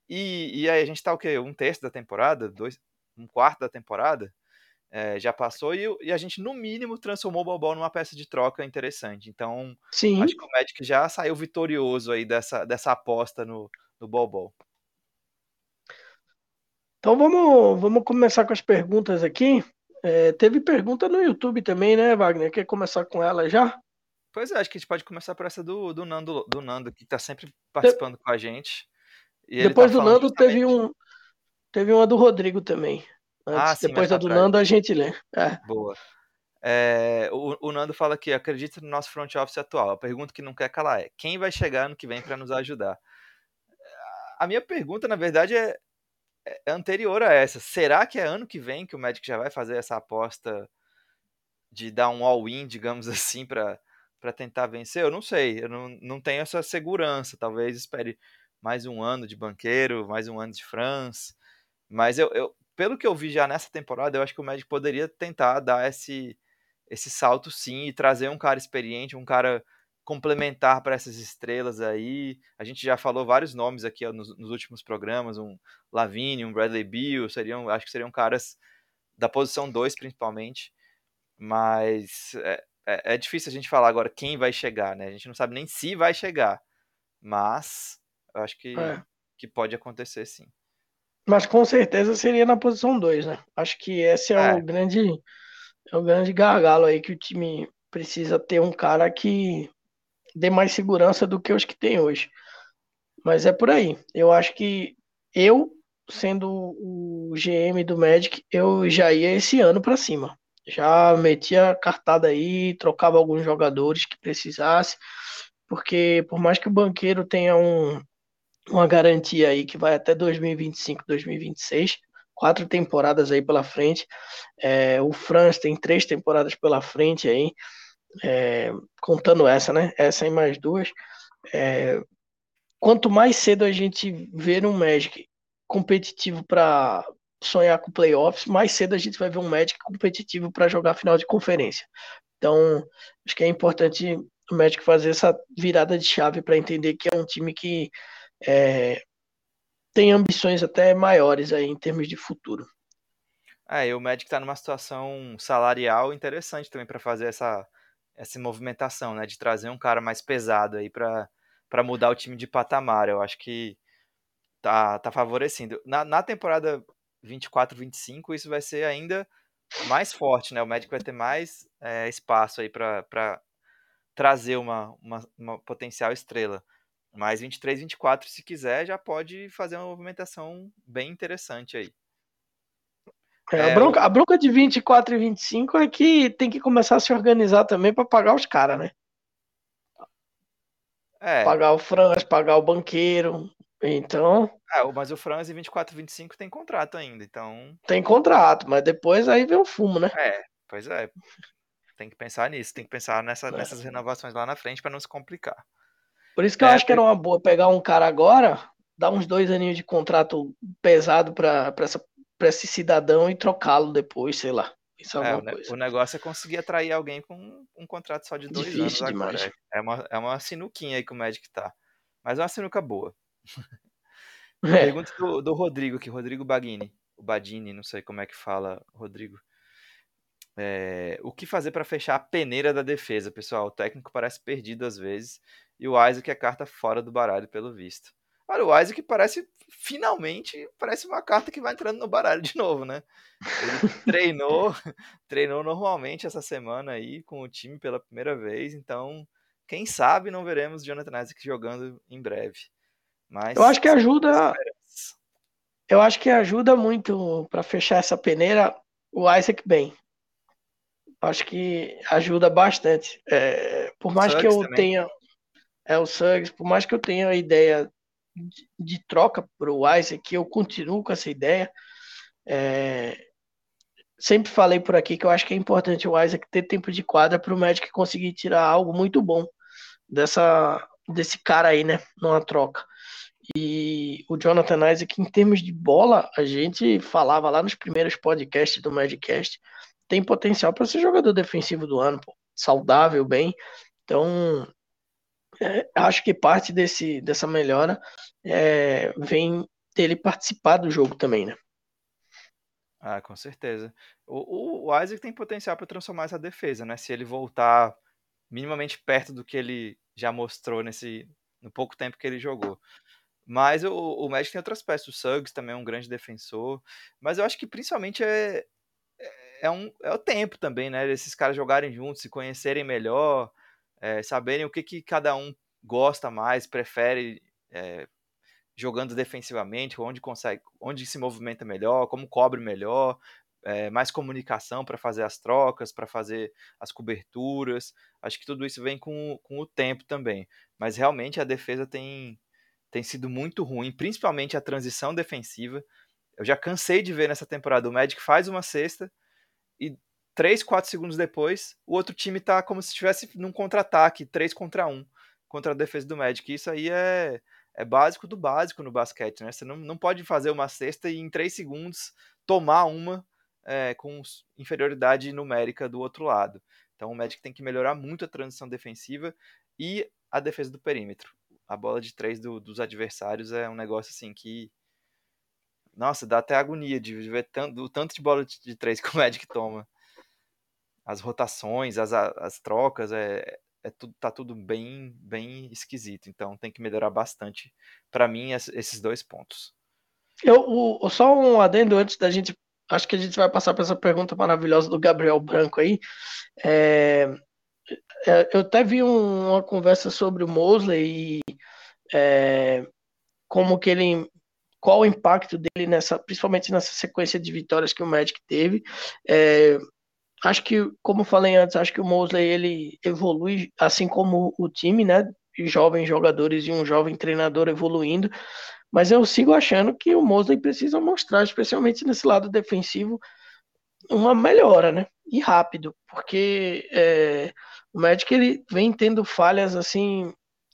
E, e aí a gente tá o quê? Um terço da temporada, dois, um quarto da temporada é, já passou e, e, a gente, no mínimo, transformou o Bobol numa peça de troca interessante. Então,
Sim.
acho que o Magic já saiu vitorioso aí dessa, dessa aposta no, no Bobol.
Então vamos, vamos começar com as perguntas aqui. É, teve pergunta no YouTube também, né, Wagner? Quer começar com ela já?
Pois é, acho que a gente pode começar por essa do, do Nando, do Nando, que está sempre participando De... com a gente.
Depois tá do Nando justamente... teve um teve uma do Rodrigo também. Antes, ah, sim, depois da do Nando a gente lê. É.
Boa. É, o, o, Nando fala aqui, acredita no nosso front office atual. A pergunta que não quer calar é: quem vai chegar ano que vem para nos ajudar? A minha pergunta, na verdade, é, é, anterior a essa. Será que é ano que vem que o Magic já vai fazer essa aposta de dar um all-in, digamos assim, para para tentar vencer? Eu não sei, eu não, não tenho essa segurança. Talvez espere mais um ano de banqueiro, mais um ano de France. Mas eu, eu, pelo que eu vi já nessa temporada, eu acho que o Magic poderia tentar dar esse, esse salto sim e trazer um cara experiente, um cara complementar para essas estrelas aí. A gente já falou vários nomes aqui ó, nos, nos, últimos programas, um Lavigne, um Bradley Beal, seriam, acho que seriam caras da posição 2 principalmente, mas é, é, é, difícil a gente falar agora quem vai chegar, né? A gente não sabe nem se vai chegar, mas eu acho que, é. que pode acontecer sim.
Mas com certeza seria na posição 2, né? Acho que esse é, é, o grande é o grande gargalo aí que o time precisa ter um cara que dê mais segurança do que os que tem hoje. Mas é por aí. Eu acho que eu, sendo o GM do Magic, eu já ia esse ano para cima. Já metia cartada aí, trocava alguns jogadores que precisasse, porque por mais que o banqueiro tenha um, uma garantia aí que vai até 2025, 2026, quatro temporadas aí pela frente. É, o Franz tem três temporadas pela frente aí, é, contando essa, né? Essa e mais duas. É, quanto mais cedo a gente ver um Magic competitivo para sonhar com playoffs, mais cedo a gente vai ver um Magic competitivo para jogar final de conferência. Então, acho que é importante o Magic fazer essa virada de chave para entender que é um time que é, tem ambições até maiores aí em termos de futuro.
É, e o Magic está numa situação salarial interessante também para fazer essa, essa movimentação, né? De trazer um cara mais pesado aí para mudar o time de patamar. Eu acho que tá, tá favorecendo. Na, na temporada 24-25, isso vai ser ainda mais forte, né? O Magic vai ter mais é, espaço aí para trazer uma, uma, uma potencial estrela. Mas 23, 24, se quiser, já pode fazer uma movimentação bem interessante aí.
É, a, é, bronca, a bronca de 24 e 25 é que tem que começar a se organizar também para pagar os caras, né? É. Pagar o Franz, pagar o banqueiro. Então.
É, mas o Franz em 24 e 25 tem contrato ainda, então.
Tem contrato, mas depois aí vem o fumo, né?
É, pois é. Tem que pensar nisso, tem que pensar nessa, é. nessas renovações lá na frente para não se complicar.
Por isso que eu é, acho que era uma boa pegar um cara agora, dar uns dois aninhos de contrato pesado para esse cidadão e trocá-lo depois, sei lá.
Isso é, é o, coisa. o negócio é conseguir atrair alguém com um contrato só de dois Difícil anos agora. É, é uma, é uma sinuquinha aí que o Magic tá. Mas é uma sinuca boa. É. Pergunta do, do Rodrigo aqui, Rodrigo Bagini. O Badini, não sei como é que fala, Rodrigo. É, o que fazer para fechar a peneira da defesa, pessoal? O técnico parece perdido às vezes e o Isaac é carta fora do baralho, pelo visto. Olha, o Isaac parece, finalmente, parece uma carta que vai entrando no baralho de novo, né? Ele treinou, treinou normalmente essa semana aí com o time pela primeira vez, então, quem sabe não veremos Jonathan Isaac jogando em breve. Mas
eu acho que ajuda. Eu acho que ajuda muito para fechar essa peneira o Isaac bem. Acho que ajuda bastante. É, por mais que eu também. tenha é o Suggs, por mais que eu tenha a ideia de, troca para o Isaac, eu continuo com essa ideia. É, sempre falei por aqui que eu acho que é importante o Isaac ter tempo de quadra para o Magic conseguir tirar algo muito bom dessa desse cara aí, né, numa troca. E o Jonathan Isaac, em termos de bola, a gente falava lá nos primeiros podcasts do Magicast, tem potencial para ser jogador defensivo do ano, pô, saudável, bem. Então, acho que parte desse, dessa melhora é, vem dele participar do jogo também, né?
Ah, com certeza. O, o Isaac tem potencial para transformar essa defesa, né? Se ele voltar minimamente perto do que ele já mostrou nesse no pouco tempo que ele jogou. Mas o, o Magic tem outras peças. O Suggs também é um grande defensor. Mas eu acho que principalmente é, é, é um, é o tempo também, né? Esses caras jogarem juntos, se conhecerem melhor é, saberem o que, que cada um gosta mais, prefere é, jogando defensivamente, onde consegue, onde se movimenta melhor, como cobre melhor, é, mais comunicação para fazer as trocas, para fazer as coberturas. Acho que tudo isso vem com, com o tempo também. Mas realmente a defesa tem, tem sido muito ruim, principalmente a transição defensiva. Eu já cansei de ver nessa temporada o Magic faz uma cesta e 3, 4 segundos depois, o outro time tá como se estivesse num contra-ataque, 3 contra 1, contra a defesa do Magic. Isso aí é, é básico do básico no basquete, né? Você não, não pode fazer uma cesta e em 3 segundos tomar uma é, com inferioridade numérica do outro lado. Então o Magic tem que melhorar muito a transição defensiva e a defesa do perímetro. A bola de 3 do, dos adversários é um negócio assim que. Nossa, dá até agonia de ver tanto, o tanto de bola de 3 que o Magic toma as rotações, as, as trocas, é, é tudo, tá tudo bem, bem esquisito. Então tem que melhorar bastante, para mim, esses dois pontos.
Eu, o, só um adendo antes da gente. Acho que a gente vai passar para essa pergunta maravilhosa do Gabriel Branco aí. É, é, eu até vi um, uma conversa sobre o Mosley e é, como que ele. Qual o impacto dele nessa, principalmente nessa sequência de vitórias que o Magic teve. Acho que, como falei antes, acho que o Mosley ele evolui, assim como o time, né? Jovens jogadores e um jovem treinador evoluindo. Mas eu sigo achando que o Mosley precisa mostrar, especialmente nesse lado defensivo, uma melhora, né? E rápido, porque é, o Magic ele vem tendo falhas assim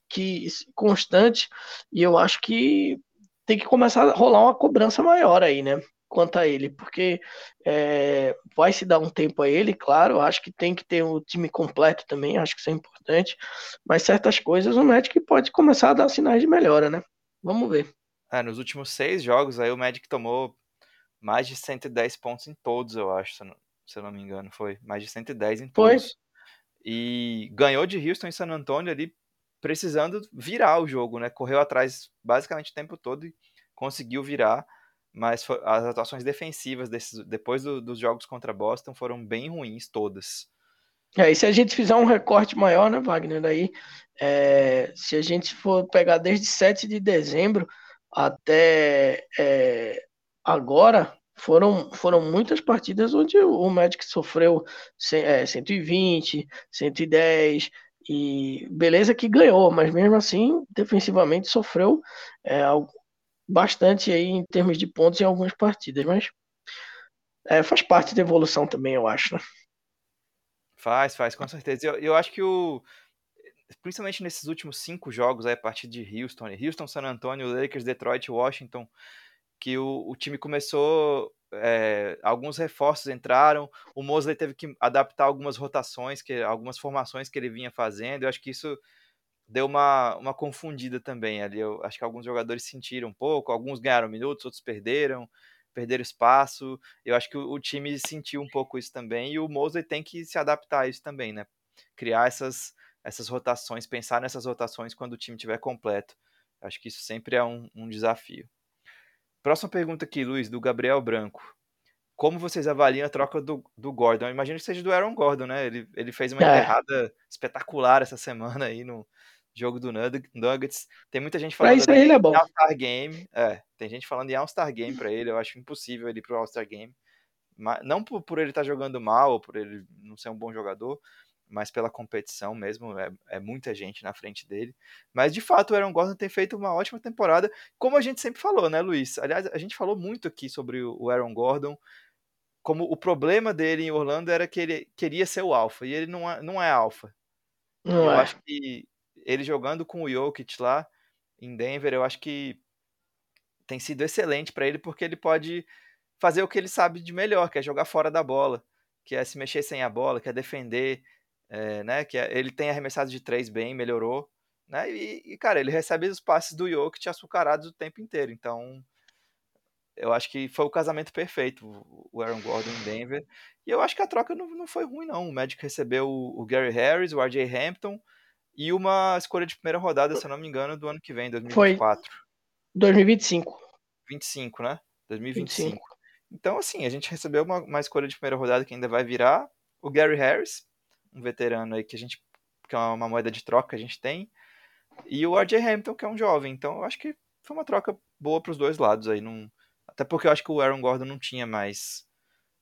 que constantes e eu acho que tem que começar a rolar uma cobrança maior aí, né? Quanto a ele, porque é, vai se dar um tempo a ele, claro. Acho que tem que ter o time completo também, acho que isso é importante. Mas certas coisas o Magic pode começar a dar sinais de melhora, né? Vamos ver.
É, nos últimos seis jogos, aí o Magic tomou mais de 110 pontos em todos, eu acho, se eu não, se eu não me engano. Foi mais de 110 em todos. Foi. E ganhou de Houston e San Antonio ali, precisando virar o jogo, né? Correu atrás basicamente o tempo todo e conseguiu virar. Mas as atuações defensivas desses, depois do, dos jogos contra Boston foram bem ruins todas.
É, e se a gente fizer um recorte maior, né, Wagner? Aí, é, se a gente for pegar desde 7 de dezembro, até é, agora foram, foram muitas partidas onde o Magic sofreu é, 120, 110 e beleza que ganhou, mas mesmo assim defensivamente sofreu é, bastante aí em termos de pontos em algumas partidas, mas é, faz parte da evolução também, eu acho, né?
Faz, faz, com certeza. Eu, eu acho que o, principalmente nesses últimos cinco jogos aí, a partir de Houston, Houston, San Antonio, Lakers, Detroit, Washington, que o, o time começou, é, alguns reforços entraram, o Mosley teve que adaptar algumas rotações, que algumas formações que ele vinha fazendo, eu acho que isso deu uma, uma confundida também ali, eu acho que alguns jogadores sentiram um pouco, alguns ganharam minutos, outros perderam, perderam espaço, eu acho que o, o time sentiu um pouco isso também, e o Mosley tem que se adaptar a isso também, né, criar essas essas rotações, pensar nessas rotações quando o time estiver completo. Acho que isso sempre é um, um desafio. Próxima pergunta aqui, Luiz, do Gabriel Branco. Como vocês avaliam a troca do, do Gordon? Eu imagino que seja do Aaron Gordon, né? Ele, ele fez uma é. enterrada espetacular essa semana aí no jogo do Nuggets. Tem muita gente falando
pra ele é bom.
All-Star Game. É, tem gente falando em All-Star Game para ele. Eu acho impossível ele ir pro All-Star Game. Mas, não por, por ele estar tá jogando mal ou por ele não ser um bom jogador, mas pela competição mesmo, é, é, muita gente na frente dele. Mas de fato, o Aaron Gordon tem feito uma ótima temporada, como a gente sempre falou, né, Luiz? Aliás, a gente falou muito aqui sobre o Aaron Gordon, como o problema dele em Orlando era que ele queria ser o alfa, e ele não é, não é alfa. Não eu é. acho que ele jogando com o Jokic lá em Denver, eu acho que tem sido excelente para ele, porque ele pode fazer o que ele sabe de melhor, que é jogar fora da bola, que é se mexer sem a bola, que é defender, é, né? Que é, ele tem arremessado de três bem, melhorou, né? E, e, cara, ele recebe os passes do Jokic açucarados o tempo inteiro. Então, eu acho que foi o casamento perfeito, o Aaron Gordon em Denver. E eu acho que a troca não, não foi ruim, não. O Magic recebeu o, o Gary Harris, o RJ Hampton e uma escolha de primeira rodada, se eu não me engano, do ano que vem, 2024. Foi
2025.
25, né? 2025. 25. Então, assim, a gente recebeu uma, uma escolha de primeira rodada que ainda vai virar. O Gary Harris, um veterano aí que a gente que é uma moeda de troca que a gente tem, e o RJ Hamilton, que é um jovem. Então eu acho que foi uma troca boa para os dois lados aí, não... até porque eu acho que o Aaron Gordon não tinha mais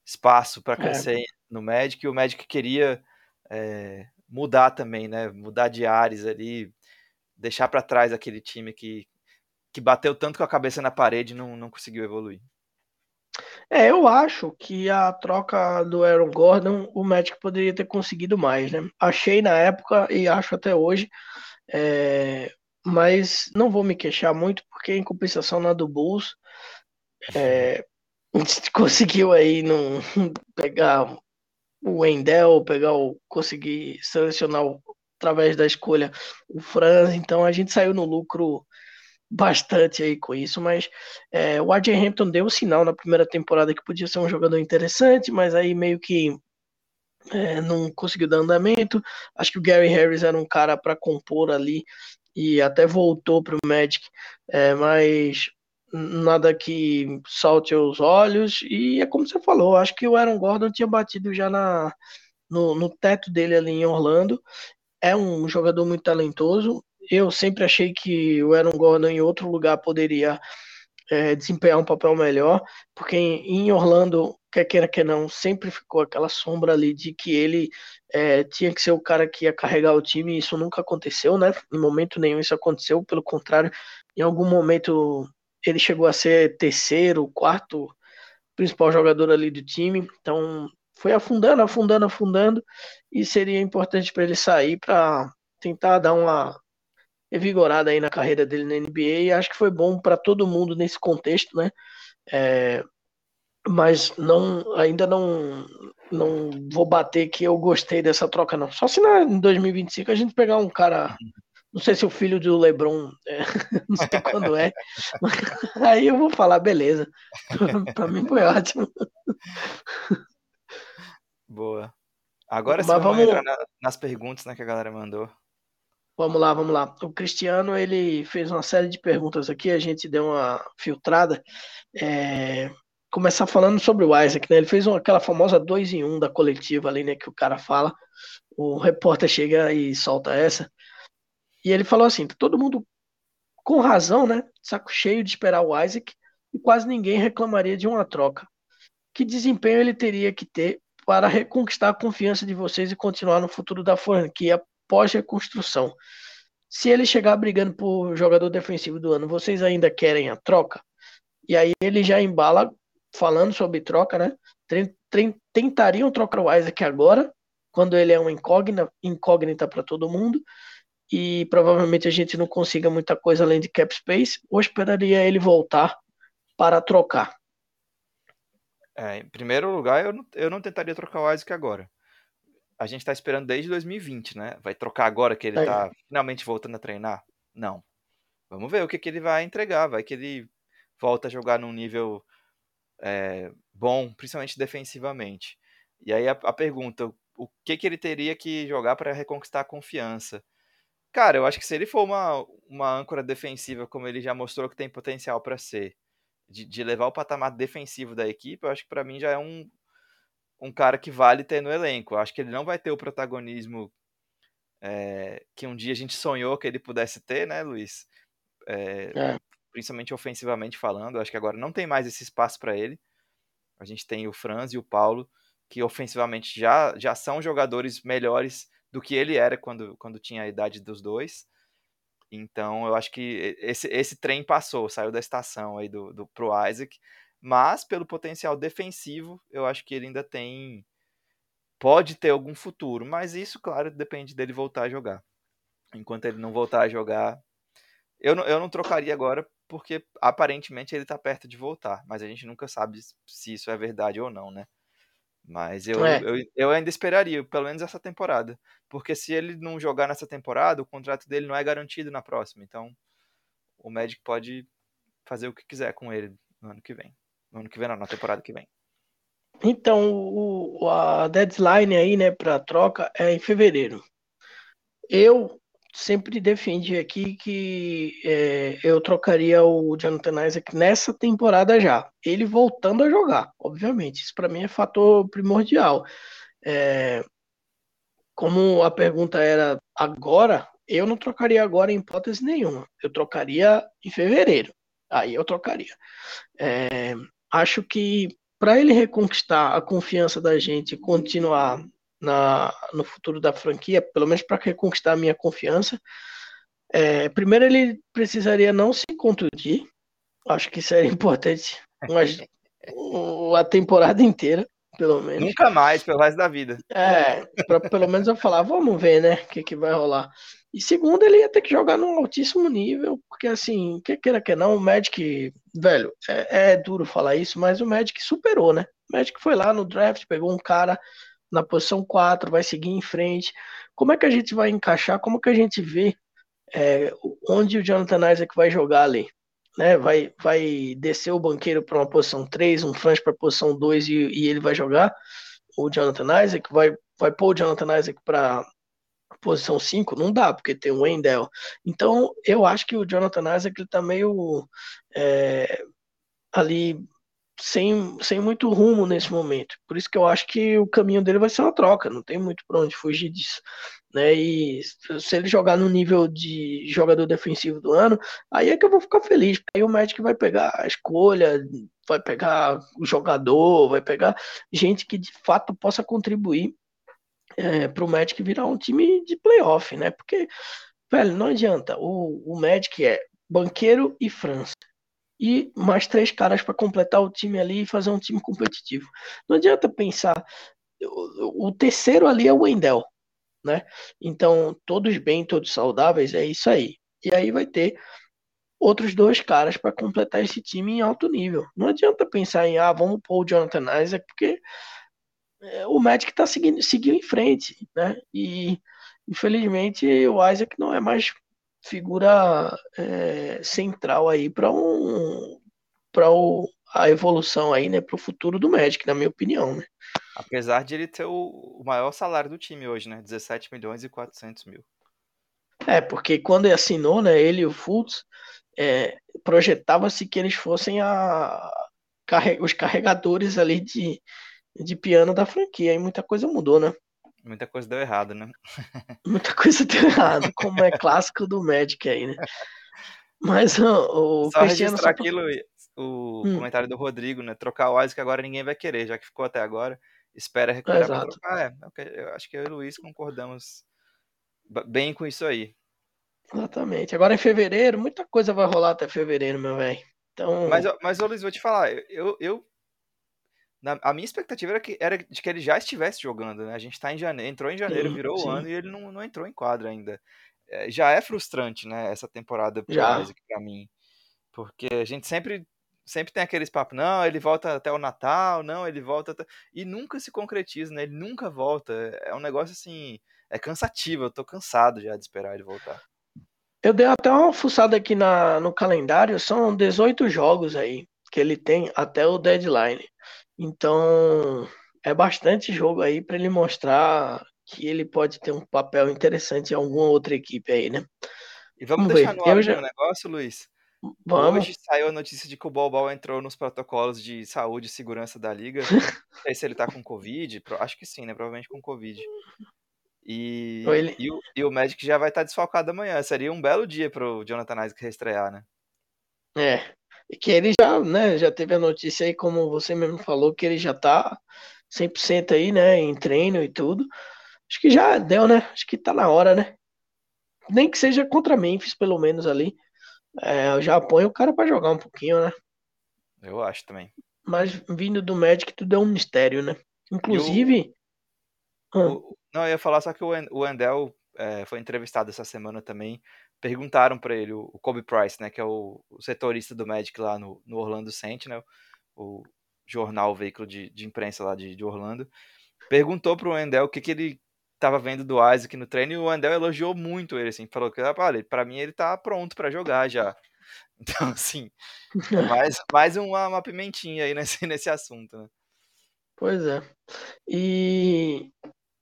espaço para é. crescer é. no Magic, e o Magic queria é, mudar também, né? Mudar de ares ali, deixar para trás aquele time que que bateu tanto com a cabeça na parede e não, não conseguiu evoluir.
É, eu acho que a troca do Aaron Gordon, o Magic poderia ter conseguido mais, né? Achei na época e acho até hoje, é, mas não vou me queixar muito, porque em compensação na do Bulls, é, conseguiu aí não pegar o Wendell, pegar o conseguir selecionar o, através da escolha o Franz, então a gente saiu no lucro bastante aí com isso, mas é, o RJ Hampton deu o sinal na primeira temporada que podia ser um jogador interessante, mas aí meio que é, não conseguiu dar andamento. Acho que o Gary Harris era um cara para compor ali e até voltou para o Magic, é, mas nada que salte aos olhos. E é como você falou, acho que o Aaron Gordon tinha batido já na, no, no teto dele ali em Orlando. É um jogador muito talentoso. Eu sempre achei que o Aaron Gordon em outro lugar poderia é, desempenhar um papel melhor, porque em, Orlando, quer queira que não, sempre ficou aquela sombra ali de que ele é, tinha que ser o cara que ia carregar o time, e isso nunca aconteceu, né? Em momento nenhum isso aconteceu, pelo contrário, em algum momento ele chegou a ser terceiro, quarto principal jogador ali do time, então foi afundando, afundando, afundando, e seria importante para ele sair para tentar dar uma revigorada aí na carreira dele na NBA, e acho que foi bom para todo mundo nesse contexto, né? É, mas não, ainda não, não vou bater que eu gostei dessa troca, não. Só se na, em 2025 a gente pegar um cara não sei se o filho do Lebron, é, não sei quando é. Aí eu vou falar, beleza. para mim foi ótimo.
Boa. Agora sim, vamos, entrar nas perguntas né, que a galera mandou.
Vamos lá, vamos lá. O Cristiano ele fez uma série de perguntas aqui, a gente deu uma filtrada. É, começar falando sobre o Isaac, né? Ele fez uma, aquela famosa 2 em 1 um da coletiva ali, né? Que o cara fala. O repórter chega e solta essa. E ele falou assim: todo mundo com razão, né? Saco cheio de esperar o Isaac e quase ninguém reclamaria de uma troca. Que desempenho ele teria que ter para reconquistar a confiança de vocês e continuar no futuro da franquia pós-reconstrução? Se ele chegar brigando por jogador defensivo do ano, vocês ainda querem a troca? E aí ele já embala falando sobre troca, né? Tentariam trocar o Isaac agora, quando ele é uma incógnita, incógnita para todo mundo, e provavelmente a gente não consiga muita coisa além de cap space, ou esperaria ele voltar para trocar?
É, em primeiro lugar, eu não, eu não tentaria trocar o Isaac agora. A gente está esperando desde 2020, né? Vai trocar agora que ele está é. finalmente voltando a treinar? Não. Vamos ver o que, que ele vai entregar. Vai que ele volta a jogar num nível é, bom, principalmente defensivamente. E aí a, a pergunta, o que, que ele teria que jogar para reconquistar a confiança? Cara, eu acho que se ele for uma, uma âncora defensiva, como ele já mostrou que tem potencial para ser, de, de, levar o patamar defensivo da equipe, eu acho que para mim já é um, um cara que vale ter no elenco. Eu acho que ele não vai ter o protagonismo é, que um dia a gente sonhou que ele pudesse ter, né, Luiz? É, é. Principalmente ofensivamente falando. Eu acho que agora não tem mais esse espaço para ele. A gente tem o Franz e o Paulo, que ofensivamente já, já são jogadores melhores do que ele era quando, quando tinha a idade dos dois. Então eu acho que esse, esse trem passou, saiu da estação aí do, do pro Isaac. Mas pelo potencial defensivo, eu acho que ele ainda tem. Pode ter algum futuro, mas isso, claro, depende dele voltar a jogar. Enquanto ele não voltar a jogar, eu não, eu não trocaria agora, porque aparentemente ele está perto de voltar, mas a gente nunca sabe se isso é verdade ou não, né? Mas eu, é. eu, eu ainda esperaria, pelo menos essa temporada. Porque se ele não jogar nessa temporada, o contrato dele não é garantido na próxima. Então, o Magic pode fazer o que quiser com ele no ano que vem. No ano que vem, não, na temporada que vem.
Então, o, a deadline aí, né, para troca é em fevereiro. Eu sempre defendi aqui que é, eu trocaria o Jonathan Isaac nessa temporada já. Ele voltando a jogar, obviamente. Isso para mim é fator primordial. É, como a pergunta era agora, eu não trocaria agora em hipótese nenhuma. Eu trocaria em fevereiro. Aí eu trocaria. É, acho que para ele reconquistar a confiança da gente e continuar na, no futuro da franquia, pelo menos para reconquistar a minha confiança. É, primeiro, ele precisaria não se contundir, acho que seria importante, mas a temporada inteira, pelo menos.
Nunca mais, pelo resto da vida.
É, para pelo menos eu falar, vamos ver, né, o que, que vai rolar. E segundo, ele ia ter que jogar num altíssimo nível, porque assim, que queira que não, o Magic, velho, é, é duro falar isso, mas o Magic superou, né? O Magic foi lá no draft, pegou um cara na posição 4, vai seguir em frente. Como é que a gente vai encaixar? Como que a gente vê é, onde o Jonathan Isaac vai jogar ali? Né? Vai, vai descer o banqueiro para uma posição 3, um Franz para a posição 2 e, e, ele vai jogar o Jonathan Isaac? Vai, vai pôr o Jonathan Isaac para posição 5, não dá, porque tem o Wendell. Então, eu acho que o Jonathan Isaac ele tá meio é, ali sem, sem muito rumo nesse momento. Por isso que eu acho que o caminho dele vai ser uma troca, não tem muito para onde fugir disso. Né? E se ele jogar no nível de jogador defensivo do ano, aí é que eu vou ficar feliz. Aí o Magic vai pegar a escolha, vai pegar o jogador, vai pegar gente que de fato possa contribuir é, para o Magic virar um time de playoff, né? Porque, velho, não adianta. O, o Magic é banqueiro e França e mais três caras para completar o time ali e fazer um time competitivo. Não adianta pensar. O, terceiro ali é o Wendell, né? Então, todos bem, todos saudáveis, é isso aí. E aí vai ter outros dois caras para completar esse time em alto nível. Não adianta pensar em, ah, vamos pôr o Jonathan Isaac, porque é, o Magic está seguindo, seguiu em frente, né? E infelizmente o Isaac não é mais figura é, central aí para um, para a evolução aí, né, para o futuro do Magic, na minha opinião, né?
Apesar de ele ter o, o maior salário do time hoje, né, 17 milhões e 400 mil.
É, porque quando ele assinou, né, ele e o Fultz, é, projetava-se que eles fossem a, os carregadores ali de, de piano da franquia, e muita coisa mudou, né?
Muita coisa deu errado, né?
Muita coisa deu errado, como é clássico do Magic aí, né? Mas o,
o só Cristiano registrar só... aquilo, o hum. comentário do Rodrigo, né? Trocar o Isaac agora ninguém vai querer, já que ficou até agora. Espera recuperar é, pra trocar. É, eu acho que eu e o Luiz concordamos bem com isso aí.
Exatamente. Agora em fevereiro, muita coisa vai rolar até fevereiro, meu velho. Então...
Mas, mas, ô Luiz, vou te falar, eu, eu na, a minha expectativa era, que, era de que ele já estivesse jogando, né? A gente tá em janeiro, entrou em janeiro, sim, virou sim. o ano e ele não, não entrou em quadra ainda. É, já é frustrante, né, essa temporada pro. Isaac pra mim. Porque a gente sempre sempre tem aqueles papos, não, ele volta até o Natal, não, ele volta até... E nunca se concretiza, né? Ele nunca volta. É um negócio assim, é cansativo, eu tô cansado já de esperar ele voltar.
Eu dei até uma fuçada aqui na, no calendário, são 18 jogos aí que ele tem até o deadline. Então, é bastante jogo aí para ele mostrar que ele pode ter um papel interessante em alguma outra equipe aí, né?
E vamos, vamos deixar ver. no ar já... um negócio, Luiz? Vamos. Hoje saiu a notícia de que o Bobal entrou nos protocolos de saúde e segurança da liga. Não sei se ele tá com Covid. Acho que sim, né? Provavelmente com Covid. E, ele... e, o, e o Magic já vai estar desfalcado amanhã. Seria um belo dia pro Jonathan Isaac reestrear, né?
É, que ele já, né, já teve a notícia aí, como você mesmo falou, que ele já tá 100% aí, né, em treino e tudo. Acho que já deu, né? Acho que tá na hora, né? Nem que seja contra Memphis, pelo menos ali. É, eu já ponho o cara para jogar um pouquinho, né?
Eu acho também.
Mas vindo do Magic, tudo é um mistério, né? Inclusive.
O, o, não, eu ia falar só que o Wendell é, foi entrevistado essa semana também perguntaram para ele, o Kobe Price, né, que é o, o, setorista do Magic lá no, no Orlando Sentinel, o jornal, o veículo de, de imprensa lá de, de Orlando, perguntou pro Wendell o que, que ele estava vendo do Isaac no treino e o Wendell elogiou muito ele, assim, falou que, olha, para mim ele tá pronto para jogar já. Então, assim, mais, mais uma, uma pimentinha aí nesse, nesse assunto, né?
Pois é. E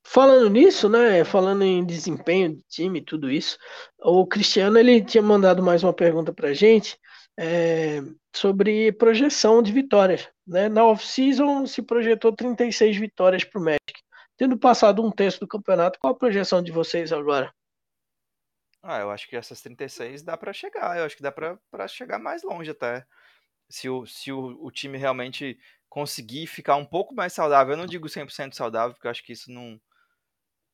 Falando nisso, né, falando em desempenho de time, tudo isso, o Cristiano ele tinha mandado mais uma pergunta para gente é, sobre projeção de vitórias. Né? Na off-season se projetou 36 vitórias para o Magic. Tendo passado um terço do campeonato, qual a projeção de vocês agora?
Ah, eu acho que essas 36 dá para chegar, eu acho que dá para chegar mais longe até. Se o, se o, o time realmente conseguir ficar um pouco mais saudável, eu não digo 100% saudável, porque eu acho que isso não,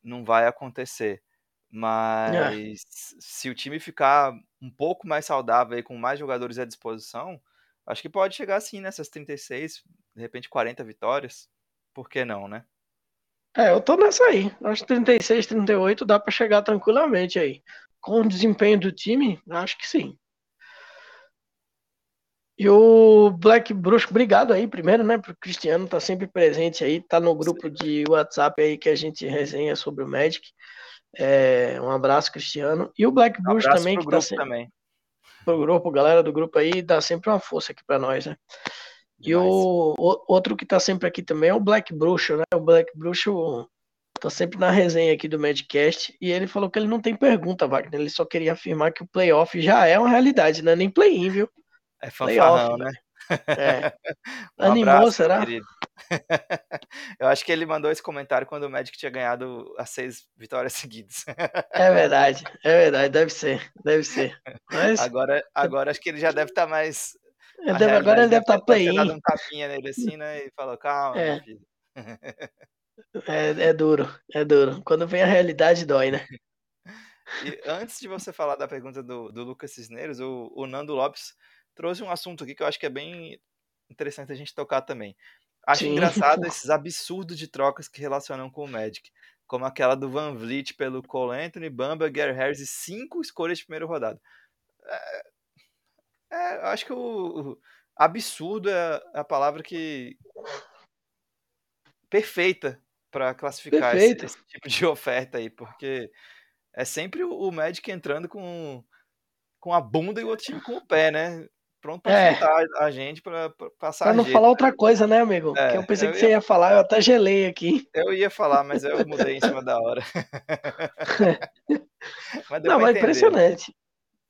não vai acontecer. É. Mas é. se o time ficar um pouco mais saudável e com mais jogadores à disposição, acho que pode chegar assim nessas 36, de repente 40 vitórias. Por que não, né?
É, eu tô nessa aí. Acho que 36, 38 dá para chegar tranquilamente aí. Com o desempenho do time, acho que sim. E o Black Bruxo, obrigado aí primeiro, né, pro Cristiano tá sempre presente aí, tá no grupo de WhatsApp aí que a gente resenha sobre o Magic. É, um abraço, Cristiano. E o Black Bruxo um também, que tá sempre... também. Pro grupo, galera do grupo aí, dá sempre uma força aqui para nós, né? E o, o, outro que tá sempre aqui também é o Black Bruxo, né? O Black Bruxo Tô sempre na resenha aqui do Madcast e ele falou que ele não tem pergunta, Wagner. Ele só queria afirmar que o playoff já é uma realidade, não é nem play-in, viu?
É fanfarrão, né?
É.
Um
Animou,
abraço,
será?
querido. Eu acho que ele mandou esse comentário quando o Magic tinha ganhado as seis vitórias seguidas.
É verdade, é verdade, deve ser, deve ser. Mas
Agora, agora acho que ele já deve estar mais.
ele deve- agora ele deve estar
ter- ter dado
play-in.
um tapinha nele assim, né? E falou: calma,
É. É, é duro, é duro. Quando vem a realidade, dói, né?
E antes de você falar da pergunta do, do Lucas Cisneros, o, o Nando Lopes trouxe um assunto aqui que eu acho que é bem interessante a gente tocar também. Acho
Sim.
engraçado esses absurdos de trocas que relacionam com o Magic, como aquela do Van Vliet pelo Cole Anthony, Bamba, Gary Harris e cinco escolhas de primeira rodada. É, é, eu acho que o, o absurdo é a palavra que perfeita para classificar esse, esse tipo de oferta aí, porque é sempre o, o Magic entrando com, com a bunda e o outro time com o pé, né? Pronto pra
É.
chutar a gente pra, pra passar
Pra não
jeito.
falar outra coisa, né, amigo?
É,
que eu pensei
eu
que você ia falar, eu até gelei aqui.
Eu ia falar, mas eu mudei em cima da hora. mas
Não, mas impressionante.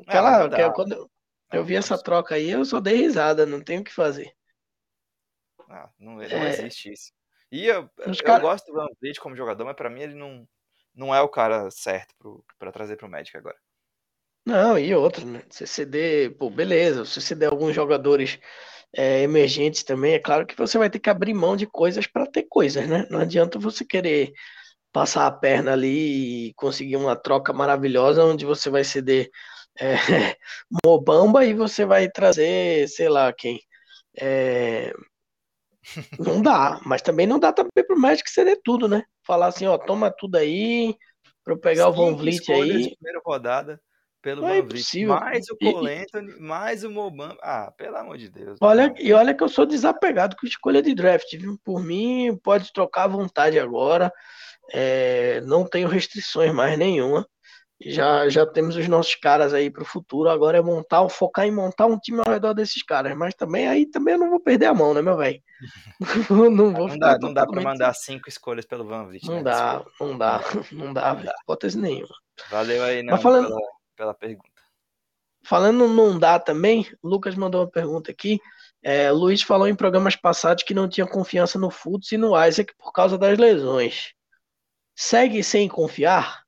Ah,
Aquela,
dá.
quando eu- eu
Não,
vi essa troca aí, eu só dei risada, não tenho o que fazer.
Ah, não, não
É.
existe isso. E eu,
Os
eu
cara-
gosto do Van Vliet como jogador, mas pra mim ele não, não é o cara certo pro, pra trazer pro Magic agora.
Não, e outro, né? Você ceder, pô, beleza, se você der alguns jogadores é, emergentes também, é claro que você vai ter que abrir mão de coisas para ter coisas, né? Não adianta você querer passar a perna ali e conseguir uma troca maravilhosa onde você vai ceder é, Mobamba e você vai trazer, sei lá, quem. É, Não dá, mas também não dá também pro Magic ceder tudo, né? Falar assim, ó, toma tudo aí, pra eu pegar o Van
Cinco
Vliet aí.
primeira rodada pelo
Não
Van
é impossível.
Mais o
E-
Cole Anthony, mais o Mobamba. Ah, pelo amor de Deus.
Olha,
não.
e olha que eu sou desapegado com escolha de draft, viu? Por mim, pode trocar à vontade agora. É, não tenho restrições mais nenhuma. Já, já temos os nossos caras aí para o futuro. Agora é montar, focar em montar um time ao redor desses caras. Mas também aí também eu não vou perder a mão, né, meu velho? não vou
Não dá, não dá pra
totalmente-
mandar cinco escolhas pelo Van Vliet.
Não
né?
dá, não dá, não dá, velho. Hipótese nenhuma.
Valeu aí, não,
falando-
pela, pela pergunta.
Falando não dá também, o Lucas mandou uma pergunta aqui. É, Luiz falou em programas passados que não tinha confiança no Fultz e no Isaac por causa das lesões. Segue sem confiar?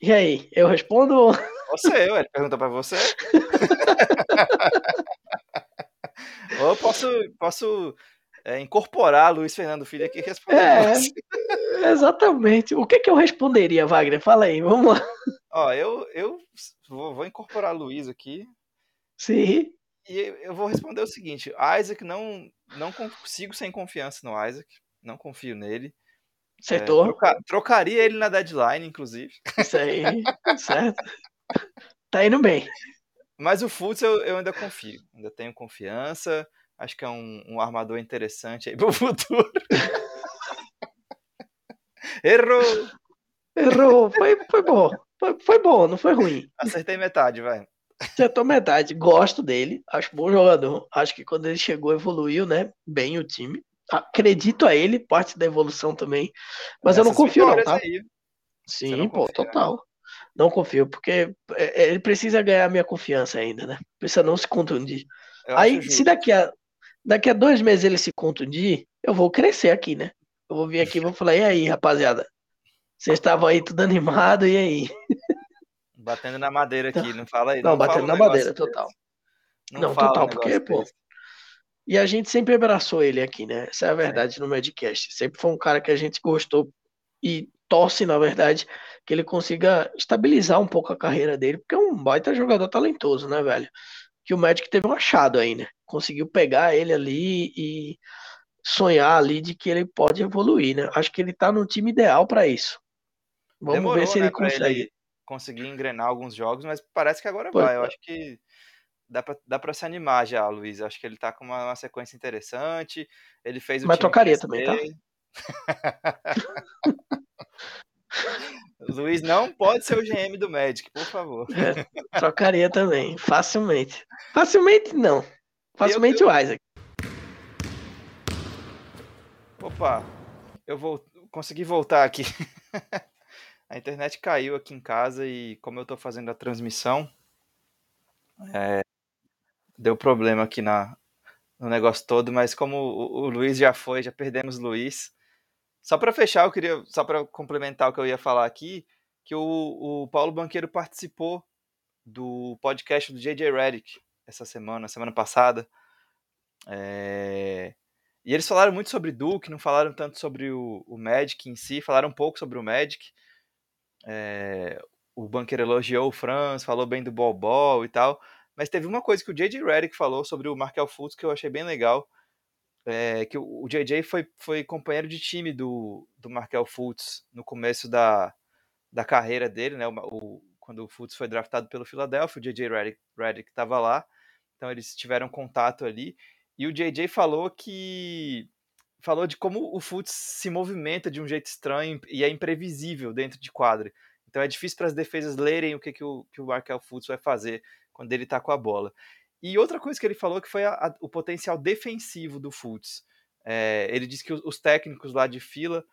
E aí, eu respondo?
Você, ué, ele pergunta pra você. Ou eu posso, posso é, incorporar Luiz Fernando Filho aqui e responder
É. Exatamente. O que, que eu responderia, Wagner? Fala aí, vamos lá.
Ó, eu, eu vou, vou incorporar Luiz aqui
Sim,
e eu vou responder o seguinte: Isaac não, não consigo sem confiança no Isaac, não confio nele. É,
acertou.
troca- trocaria ele na deadline, inclusive.
Isso aí, certo. Tá indo bem.
Mas o Fultz eu, eu ainda confio, ainda tenho confiança. Acho que é um, um armador interessante aí pro futuro. Errou!
Errou. Foi, foi bom. Foi, foi bom, não foi ruim.
Acertei metade, vai.
Acertou metade. Gosto dele. Acho bom jogador. Acho que quando ele chegou, evoluiu, né? Bem o time. Acredito a ele, parte da evolução também. Mas eu não confio, não, tá?
aí.
Sim,
não
pô,
confia, né?
total. Não confio, porque é, ele precisa ganhar minha confiança ainda, né? Precisa não se contundir.
Eu
Aí, se daqui a, daqui a dois meses ele se contundir, eu vou crescer aqui, né? Eu vou vir aqui e vou falar, e aí, rapaziada? Vocês estavam aí tudo animado, e aí?
Batendo na madeira aqui, não fala aí.
Não,
fala
batendo na madeira,
desse.
total.
Não,
Não, total, porque, pô,
desse.
E a gente sempre abraçou ele aqui, né? Essa é a verdade no Madcast. Sempre foi um cara que a gente gostou e torce, na verdade, que ele consiga estabilizar um pouco a carreira dele, porque é um baita jogador talentoso, né, velho? Que o Magic teve um achado aí, né? Conseguiu pegar ele ali e sonhar ali de que ele pode evoluir, né? Acho que ele tá no time ideal pra isso. Vamos
Demorou,
ver se
né,
ele consegue.
conseguir engrenar alguns jogos, mas parece que agora
Pois
vai. Eu
é.
acho que dá pra, dá pra se animar já, Luiz. Eu acho que ele tá com uma, uma sequência interessante. Ele fez o
Mas trocaria também, tá?
Luiz não pode ser o GM do Magic, por favor.
É, trocaria também, facilmente. Facilmente não. Facilmente o Isaac.
Opa, eu vou. consegui voltar aqui. a internet caiu aqui em casa e como eu estou fazendo a transmissão, é, deu problema aqui na, no negócio todo, mas como o, o Luiz já foi, já perdemos o Luiz. Só para fechar, eu queria, só para complementar o que eu ia falar aqui, que o, o Paulo Banqueiro participou do podcast do JJ Redick essa semana, semana passada. É... E eles falaram muito sobre Duke, não falaram tanto sobre o, o Magic em si, falaram um pouco sobre o Magic. É... O Banqueiro elogiou o Franz, falou bem do Ball e tal. Mas teve uma coisa que o JJ Redick falou sobre o Markel Fultz que eu achei bem legal. É, que o, o JJ foi, foi companheiro de time do, do Markel Fultz no começo da, da carreira dele, né? O, o quando o Fultz foi draftado pelo Philadelphia, o JJ Redick estava lá. Então eles tiveram contato ali. E o JJ falou que falou de como o Fultz se movimenta de um jeito estranho e é imprevisível dentro de quadra. Então é difícil para as defesas lerem o que, que o, que o Markel Fultz vai fazer quando ele está com a bola. E outra coisa que ele falou que foi a, a, o potencial defensivo do Fultz. É, ele disse que os, os, técnicos lá de fila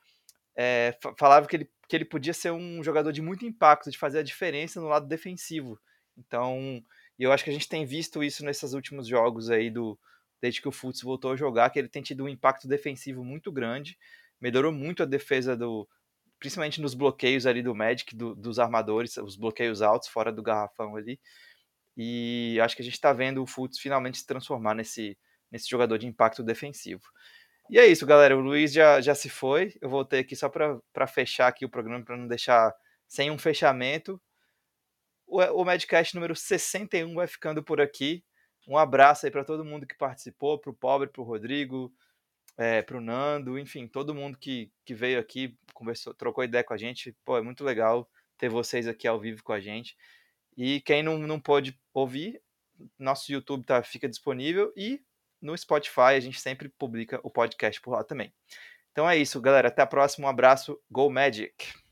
é, falavam que ele, que ele podia ser um jogador de muito impacto, de fazer a diferença no lado defensivo. Então, eu acho que a gente tem visto isso nesses últimos jogos aí do desde que o Fultz voltou a jogar, que ele tem tido um impacto defensivo muito grande, melhorou muito a defesa do, principalmente nos bloqueios ali do Magic, do, dos armadores, os bloqueios altos fora do garrafão ali. E acho que a gente está vendo o Fultz finalmente se transformar nesse, nesse jogador de impacto defensivo. E é isso, galera. O Luiz já, já se foi. Eu voltei aqui só para fechar aqui o programa, para não deixar sem um fechamento. O, o Madcast número 61 vai ficando por aqui. Um abraço aí para todo mundo que participou, para o Pobre, para o Rodrigo, é, para o Nando, enfim, todo mundo que, que veio aqui, conversou, trocou ideia com a gente. Pô, é muito legal ter vocês aqui ao vivo com a gente. E quem não, não pôde ouvir, nosso YouTube tá, fica disponível e no Spotify a gente sempre publica o podcast por lá também. Então é isso, galera. Até a próxima. Um abraço. Go Magic!